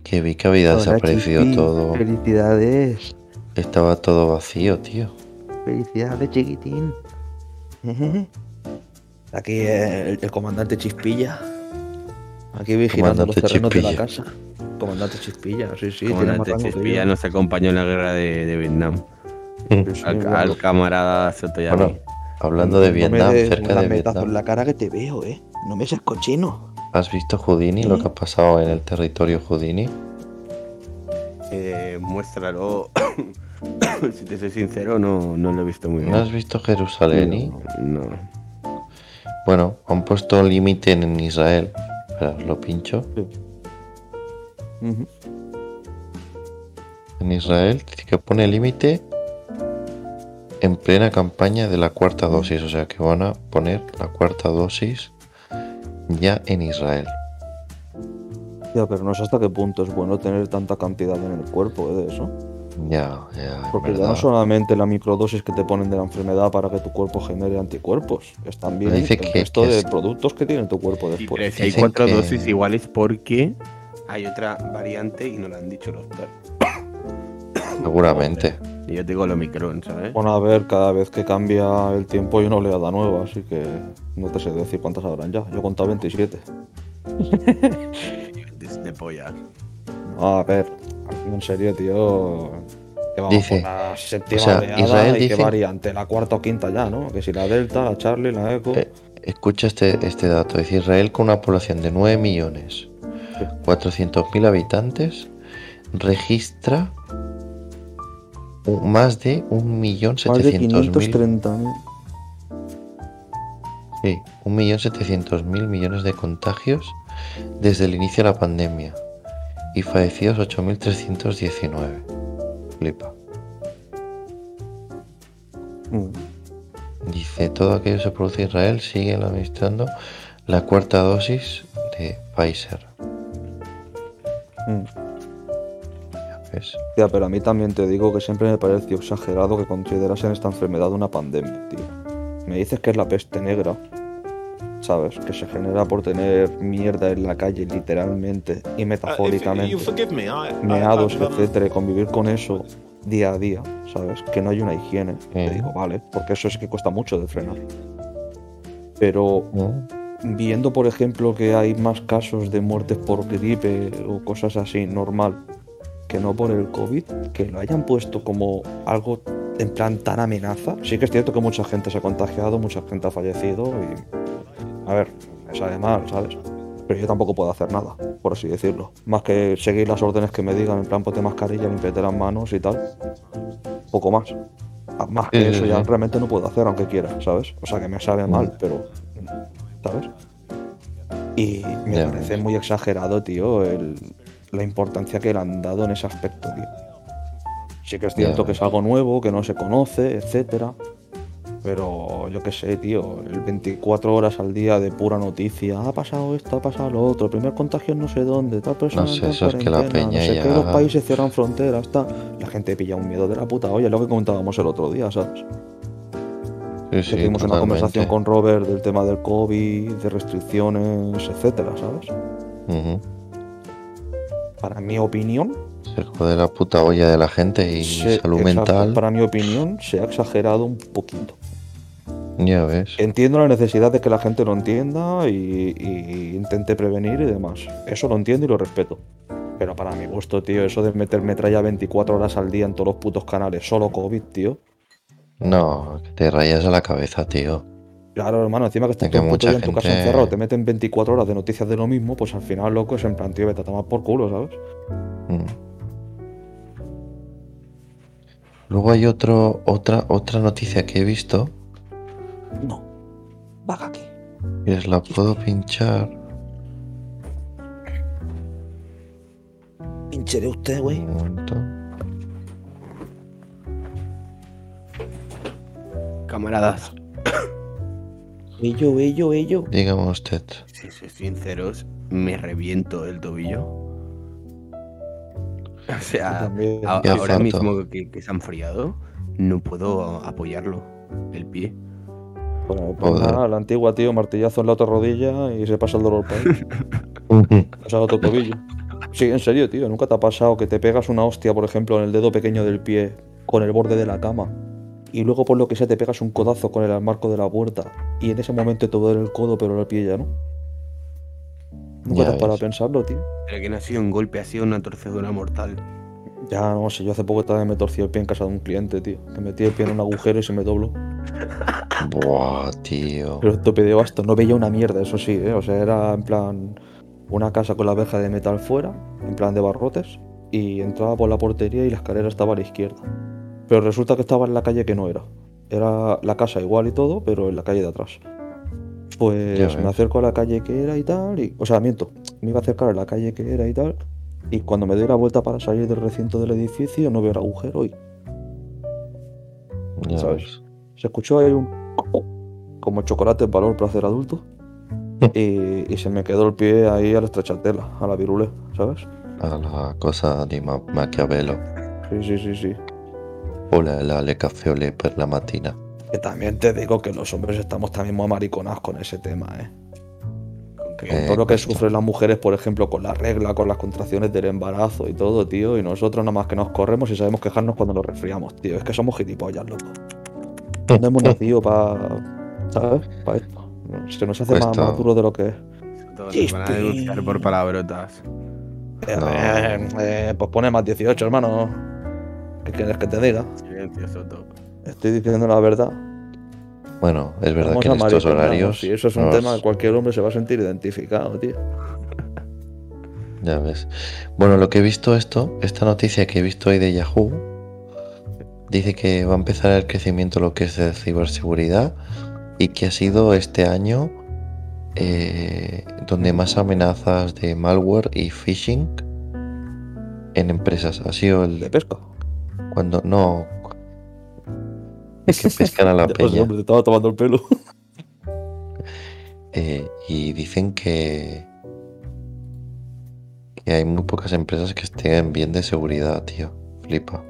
que vi que había desaparecido todo, Felicidades. estaba todo vacío, tío. Felicidades, chiquitín. Aquí el, el comandante Chispilla. Aquí vigilando los Comandante terrenos de la Chispilla. casa. Comandante Chispilla, sí, sí. Que Chispilla nos acompañó en la guerra de, de Vietnam. Sí, sí, Al, bueno. al camarada Sotoyami. Bueno, hablando de No me Vietnam, des cerca de en Vietnam, la cara que te veo, eh. No me seas cochino. ¿Has visto Houdini, lo que ha pasado en el territorio Houdini? Eh, muéstralo. si te soy sincero, no, no lo he visto muy bien. ¿No has visto Jerusalén? No, no. Bueno, han puesto límite en Israel. Espera, lo pincho. En Israel dice que pone límite en plena campaña de la cuarta dosis. O sea que van a poner la cuarta dosis ya en Israel. Ya, pero no sé hasta qué punto es bueno tener tanta cantidad en el cuerpo eh, de eso. Ya, ya, Porque ya no solamente la microdosis que te ponen de la enfermedad para que tu cuerpo genere anticuerpos, es también Dice el que- resto que de es- productos que tiene tu cuerpo Y después. pero si hay cuatro que- dosis iguales porque hay otra variante y no lo han dicho los perros. Seguramente. Y yo digo el Omicron, ¿sabes? Bueno, a ver, cada vez que cambia el tiempo hay una oleada nueva, así que no te sé decir cuántas habrán ya. Yo he contado 27. De, de polla. No, a ver, en serio, tío. Que vamos Dice, por la séptima o sea, oleada Israel y dice- qué variante, la cuarta o quinta ya, ¿no? Que si la Delta, la Charlie, la Echo. Eh, Escucha este, este dato. Es Israel con una población de 9 millones 400.000 habitantes registra más de Más de 1.700.000 530.000. sí, 1.700.000 millones de contagios desde el inicio de la pandemia y fallecidos 8.319. Flipa. Mm. Dice, todo aquello que se produce en Israel sigue administrando la cuarta dosis de Pfizer. Mm. Ya, pero a mí también te digo que siempre me pareció exagerado que considerasen esta enfermedad una pandemia, tío. Me dices que es la peste negra, ¿sabes? Que se genera por tener mierda en la calle, literalmente y Uh, metafóricamente. forgive me, I, I- Meados, um, etcétera, y convivir con eso día a día, ¿sabes? Que no hay una higiene. Te Mm. digo, vale, porque eso sí que cuesta mucho de frenar. Pero ¿No? viendo, por ejemplo, que hay más casos de muertes por gripe o cosas así, normal, que no por el COVID, que lo hayan puesto como algo en plan tan amenaza. Sí que es cierto que mucha gente se ha contagiado, mucha gente ha fallecido y. A ver, me sabe mal, ¿sabes? Pero yo tampoco puedo hacer nada, por así decirlo. Más que seguir las órdenes que me digan, en plan, ponte mascarilla, limpiate las manos y tal. Poco más. Ah, Más que eso ya realmente no puedo hacer, aunque quiera, ¿sabes? O sea que me sabe mal, pero. ¿Sabes? Y me parece muy exagerado, tío, el- la importancia que le han dado en ese aspecto, tío. Sí que es cierto que es algo nuevo, que no se conoce, etcétera. Pero yo qué sé, tío, el 24 horas al día de pura noticia. Ha pasado esto, ha pasado lo otro. Primer contagio en no sé dónde, tal persona. No sé, eso es que la peña no sé ya- los países cierran fronteras, tal. La gente pilla un miedo de la puta olla, es lo que comentábamos el otro día, ¿sabes? Sí, sí, Tuvimos una conversación con Robert del tema del COVID, de restricciones, etcétera, ¿sabes? Para mi opinión, Se jode la puta olla de la gente y se- salud mental. para mi opinión, se ha exagerado un poquito. Ya ves. Entiendo la necesidad de que la gente lo entienda y, y intente prevenir y demás. Eso lo entiendo y lo respeto. Pero para mi gusto, tío, eso de meter metralla 24 horas al día en todos los putos canales, solo COVID, tío. No, que te rayas a la cabeza, tío. Claro, hermano, encima que estás todo mucha en tu casa encerrado, te meten 24 horas de noticias de lo mismo, pues al final, loco, es en plan, tío, vete a tomar por culo, ¿sabes? Mm. Luego hay otro, otra, otra noticia que he visto. No. Vaga aquí. Y os la puedo pinchar. Pinchere usted, güey. Un momento. Camaradas, Ello, ello, ello. Dígame usted. si sois sinceros, me reviento el tobillo. O sea, a- ahora falto. mismo que, que se ha enfriado, no puedo apoyarlo, el pie. Bueno, pues nada, la antigua, tío, martillazo en la otra rodilla y se pasa el dolor para ahí. Otro tobillo. Sí, en serio, tío. ¿Nunca te ha pasado que te pegas una hostia, por ejemplo, en el dedo pequeño del pie con el borde de la cama? Y luego, por lo que sea, te pegas un codazo con el marco de la puerta. Y en ese momento te duele el codo, pero el pie ya no. Nunca Ya te has parado a pensarlo, tío. Pero que no ha sido un golpe, ha sido una torcedura mortal. Ya no sé, yo hace poco también me torcí el pie en casa de un cliente, tío. Que metí el pie en un agujero y se me dobló. Buah, tío. Pero esto de basto, no veía una mierda, eso sí, ¿eh? O sea, era en plan una casa con la verja de metal fuera, en plan de barrotes, y entraba por la portería y la escalera estaba a la izquierda. Pero resulta que estaba en la calle que no era. Era la casa igual y todo, pero en la calle de atrás. Pues me acerco a la calle que era y tal, y, o sea, miento, me iba a acercar a la calle que era y tal, y cuando me doy la vuelta para salir del recinto del edificio no veo el agujero y Ya ¿sabes? ves. se escuchó ahí un como chocolate en valor placer adulto y, y se me quedó el pie ahí a la estrechatela, a la virulé, ¿sabes? A la cosa di Ma- Maquiavelo. Sí, sí, sí, sí. Hola, la le caffè o le per la mattina. Que también te digo que los hombres estamos también muy amariconados con ese tema, ¿eh? Con que- Con Eh, todo lo que sufren las mujeres, por ejemplo, con la regla, con las contracciones del embarazo y todo, tío, y nosotros nada más que nos corremos y sabemos quejarnos cuando nos resfriamos, tío. Es que somos gilipollas, loco. No hemos nacido para. ¿Sabes? Para esto. Se nos hace más, Cuesta. más duro de lo que es. Todos van a denunciar por palabrotas. Eh, No. eh, eh, pues pone más 18, hermano. ¿Qué quieres que te diga? Silencio, Soto. Estoy diciendo la verdad. Bueno, es verdad Vamos que en estos horarios. Y eso es un nos- tema que cualquier hombre se va a sentir identificado, tío. Ya ves. Bueno, lo que he visto esto, esta noticia que he visto hoy de Yahoo, dice que va a empezar el crecimiento lo que es de ciberseguridad y que ha sido este año eh, donde más amenazas de malware y phishing en empresas. Ha sido De el pesca. Cuando no que pescan a la peña hombre, te estaba tomando el pelo. eh, y dicen que que hay muy pocas empresas que estén bien de seguridad, tío. Flipa.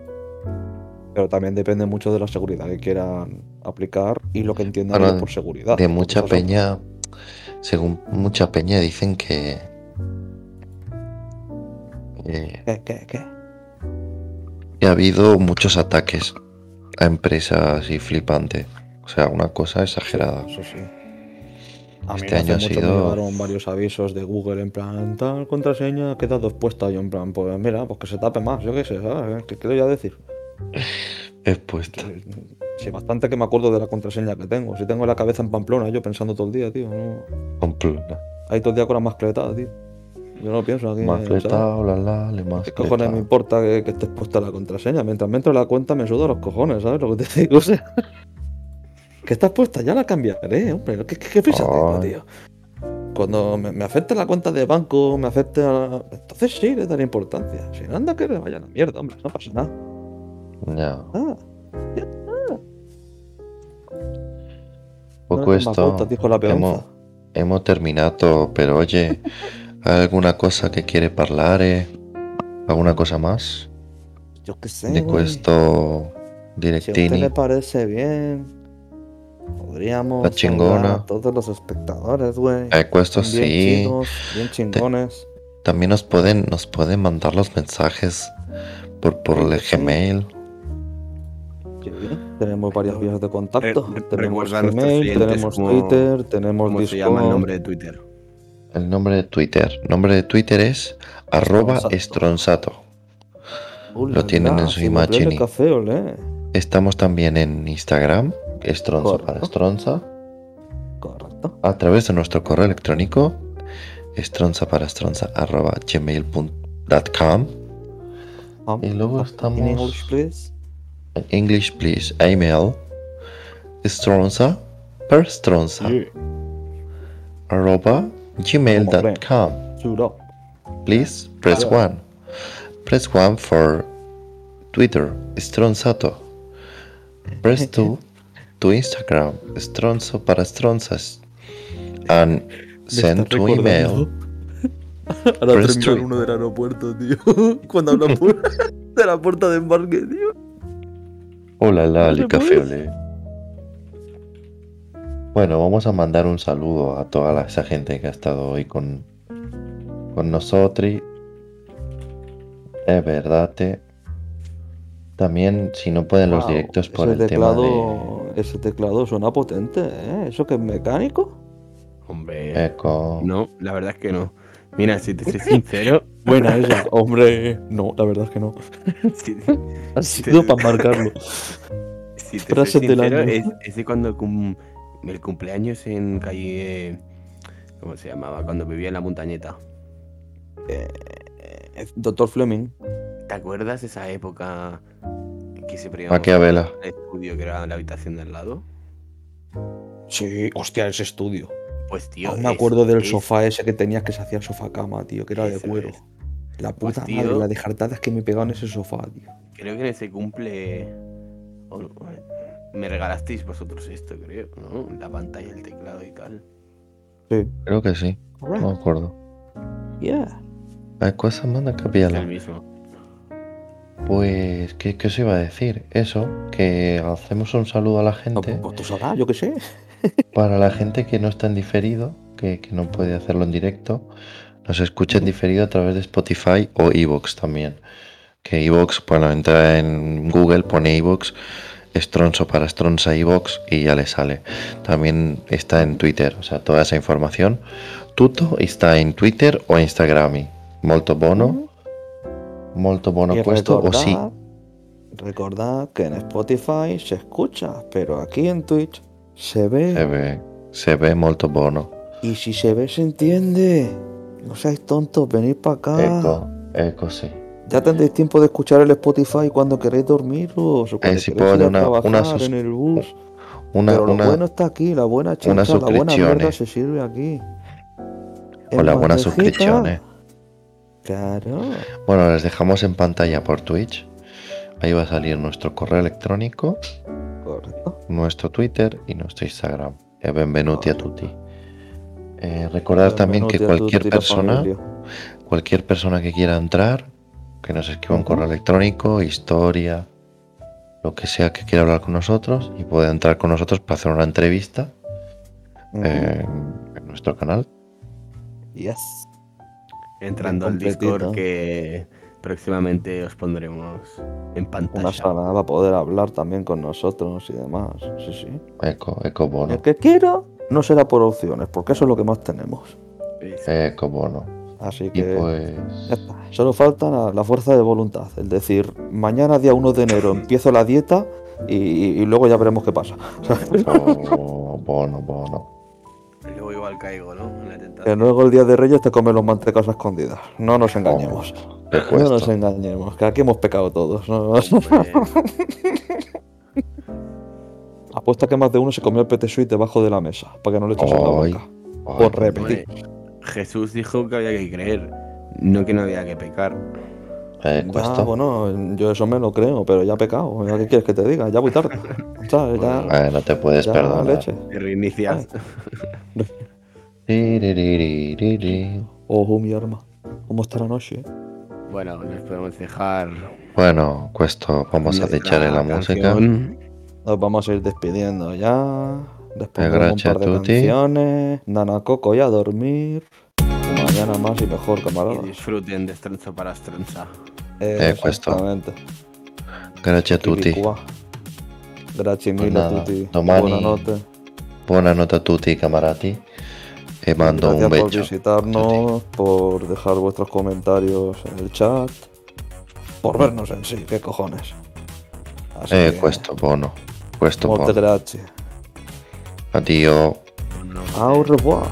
Pero también depende mucho de la seguridad que quieran aplicar y lo que entiendan Bueno, por seguridad. De mucha peña, según mucha peña dicen que eh, ¿Qué, qué, qué? Que ha habido muchos ataques a empresas y flipante. O sea, una cosa exagerada. Eso sí. A mí Este no año ha sido- me llegaron varios avisos de Google en plan, tal contraseña ha quedado expuesta. Yo en plan, pues mira, pues que se tape más, yo qué sé, ¿sabes? ¿Qué quiero ya decir? Expuesta. Sí, bastante que me acuerdo de la contraseña que tengo. Si tengo la cabeza en Pamplona, yo pensando todo el día, tío. No... Completa. Ahí todo el día con la mascleta, tío. Yo no pienso aquí. Mascleta, la la, le ¿Qué cojones me importa que, que esté expuesta la contraseña? Mientras me entre la cuenta me suda los cojones, ¿sabes lo que te digo? O sea, que está puesta, ya la cambiaré, hombre. ¿Qué, qué, qué prisa tengo, tío? Cuando me, me afecte la cuenta de banco, me afecte a... Entonces sí, le daré importancia. Si no, anda que le vaya a la mierda, hombre. No pasa nada. Ya. Ah, Poco no esto. vueltas, dijo la hemos, terminato, pero oye, ¿hay alguna cosa che quiere parlare? ¿Alguna cosa más? Yo qué sé, De güey. questo Si a usted le parece bien, podríamos La chingona. a todos los espectadores, güey. Eh, questo Son bien sì. chidos, bien chingones. también nos pueden, nos pueden mandar los mensajes por, por el Sí. Gmail. Sí, tenemos varias vías de contacto. Re- tenemos Gmail, tenemos cómo- Twitter, tenemos ¿Cómo se Discord. llama el nombre de Twitter? El nombre de Twitter. El nombre de Twitter es arroba Stronzato. estronzato. Lo tienen en su imagen olé. Estamos también en Instagram, estronza para estronza, Correcto. a través de nuestro correo electrónico estronza para estronza arroba gmail.com Um, y luego estamos English, please. en English please email estronza per stronza arroba gmail.com please press Yeah. one press one for Twitter estronzato press two to Instagram estronzo para estronzas and send to email recordando A la Press three. uno del aeropuerto, tío. Cuando hablan por- de la puerta de embarque, tío. Hola, la, puede. ole. Bueno, vamos a mandar un saludo a toda la- esa gente que ha estado hoy con, con nosotros. Es verdad. te- También, si no pueden los Wow, directos por el tema de Ese teclado suena potente, ¿eh? ¿Eso que es mecánico? Hombre. eco. No, la verdad es que no. Mira, si te soy sincero. Buena esa. Hombre, no, la verdad es que no. si, Ha sido para marcarlo. si te Frases soy del sincero, año. es, es de cuando cum- el cumpleaños en calle. ¿Cómo se llamaba? Cuando vivía en la montañeta. Eh, Doctor Fleming. ¿Te acuerdas de esa época que se ¿A qué vela? el estudio que era la habitación de al lado? Sí, hostia, ese estudio. Pues tío. Aún me es- acuerdo del es- sofá ese que tenías que se hacía el sofá cama, tío, que era de cuero. es. La Pues, puta tío. madre, la de jartadas que me pegaban en ese sofá, tío. Creo que en ese cumple. Me regalasteis vosotros esto, creo, ¿no? La pantalla, el teclado y tal. Sí. Creo que sí. Alright. No me acuerdo. Yeah. Hay cosas manda Es capiela. el mismo. Pues, ¿qué, ¿qué os iba a decir? Eso, que hacemos un saludo a la No, gente. pues tú sabrás, yo qué sé. Para la gente que no está en diferido, que, que no puede hacerlo en directo, nos escucha en diferido a través de Spotify o Evox también. Que Evox, bueno, entra en Google, pone Evox, Stronzo para Stronza Evox y ya le sale. También está en Twitter, o sea, toda esa información. Tutto está en Twitter o Instagram. Molto bono, molto bono Y questo o sí. recordad- Recordad que en Spotify se escucha, pero aquí en Twitch se ve. Se ve, se ve molto bono. Y si se ve, se entiende. No seáis tontos, venid para acá. Eco, eco, sí. Ya tendréis tiempo de escuchar el Spotify cuando queréis dormiros o cuando Eh, si queréis ir a una- trabajar una sus- en el bus. Una, Pero lo una, bueno está aquí, la buena chicha, la buena mierda se sirve aquí. o las buenas suscripciones. Claro. Bueno, les dejamos en pantalla por Twitch. Ahí va a salir nuestro correo electrónico, Correcto. nuestro Twitter y nuestro Instagram. E benvenuti a tutti. Eh, recordad también que a cualquier persona, cualquier persona que quiera entrar, que nos escriba un correo electrónico, historia, lo que sea que quiera hablar con nosotros y puede entrar con nosotros para hacer una entrevista eh, en nuestro canal. Yes. Entrando al. Discord que próximamente os pondremos en Una pantalla. sala para poder hablar también con nosotros y demás. Sí, sí. Eco, eco bono. El que quiera no será por opciones, porque eso es lo que más tenemos. Eco bono. Así Y que pues. ya está. Solo falta la, la fuerza de voluntad. El decir, mañana día 1 de enero empiezo la dieta y, y luego ya veremos qué pasa. Oh, bono, bono. Luego igual caigo, ¿no? En la Que luego el día de Reyes te comen los mantecas a escondidas. No nos engañemos. No nos engañemos, que aquí hemos pecado todos. Apuesta que más de uno se comió el pete suite debajo de la mesa, para que no le echase la boca. Por repetir. hombre, Jesús dijo que había que creer, no que no había que pecar. Eh, Ya, cuesta. bueno, yo eso me lo creo, pero ya he pecado. ¿Ya ¿Qué quieres que te diga? Ya voy tarde. ¿Sabes? Ya, Eh, no te puedes ya perdonar. leche. Te reinicias. Tiriririri. Ojo, mi arma. ¿Cómo está la noche? Bueno, nos podemos dejar. Bueno, questo vamos a echarle la música. canción. Nos vamos a ir despidiendo ya. Después de un gracias par de canciones. Nana Coco y a dormir. Mañana más y mejor, Y camaradas. disfruten de Stronzo para Stronza. Eh, Eh, questo. esattamente. Grazie a tutti. Grazie mille Nada, a tutti. domani- Buonanotte. Buonanotte a tutti, camarati. E mando un Gracias por beso. visitarnos, por dejar vuestros comentarios en el chat, por vernos en sí, qué cojones. Así Eh, que, questo buono. Questo molte buono. grazie. Addio. Au revoir.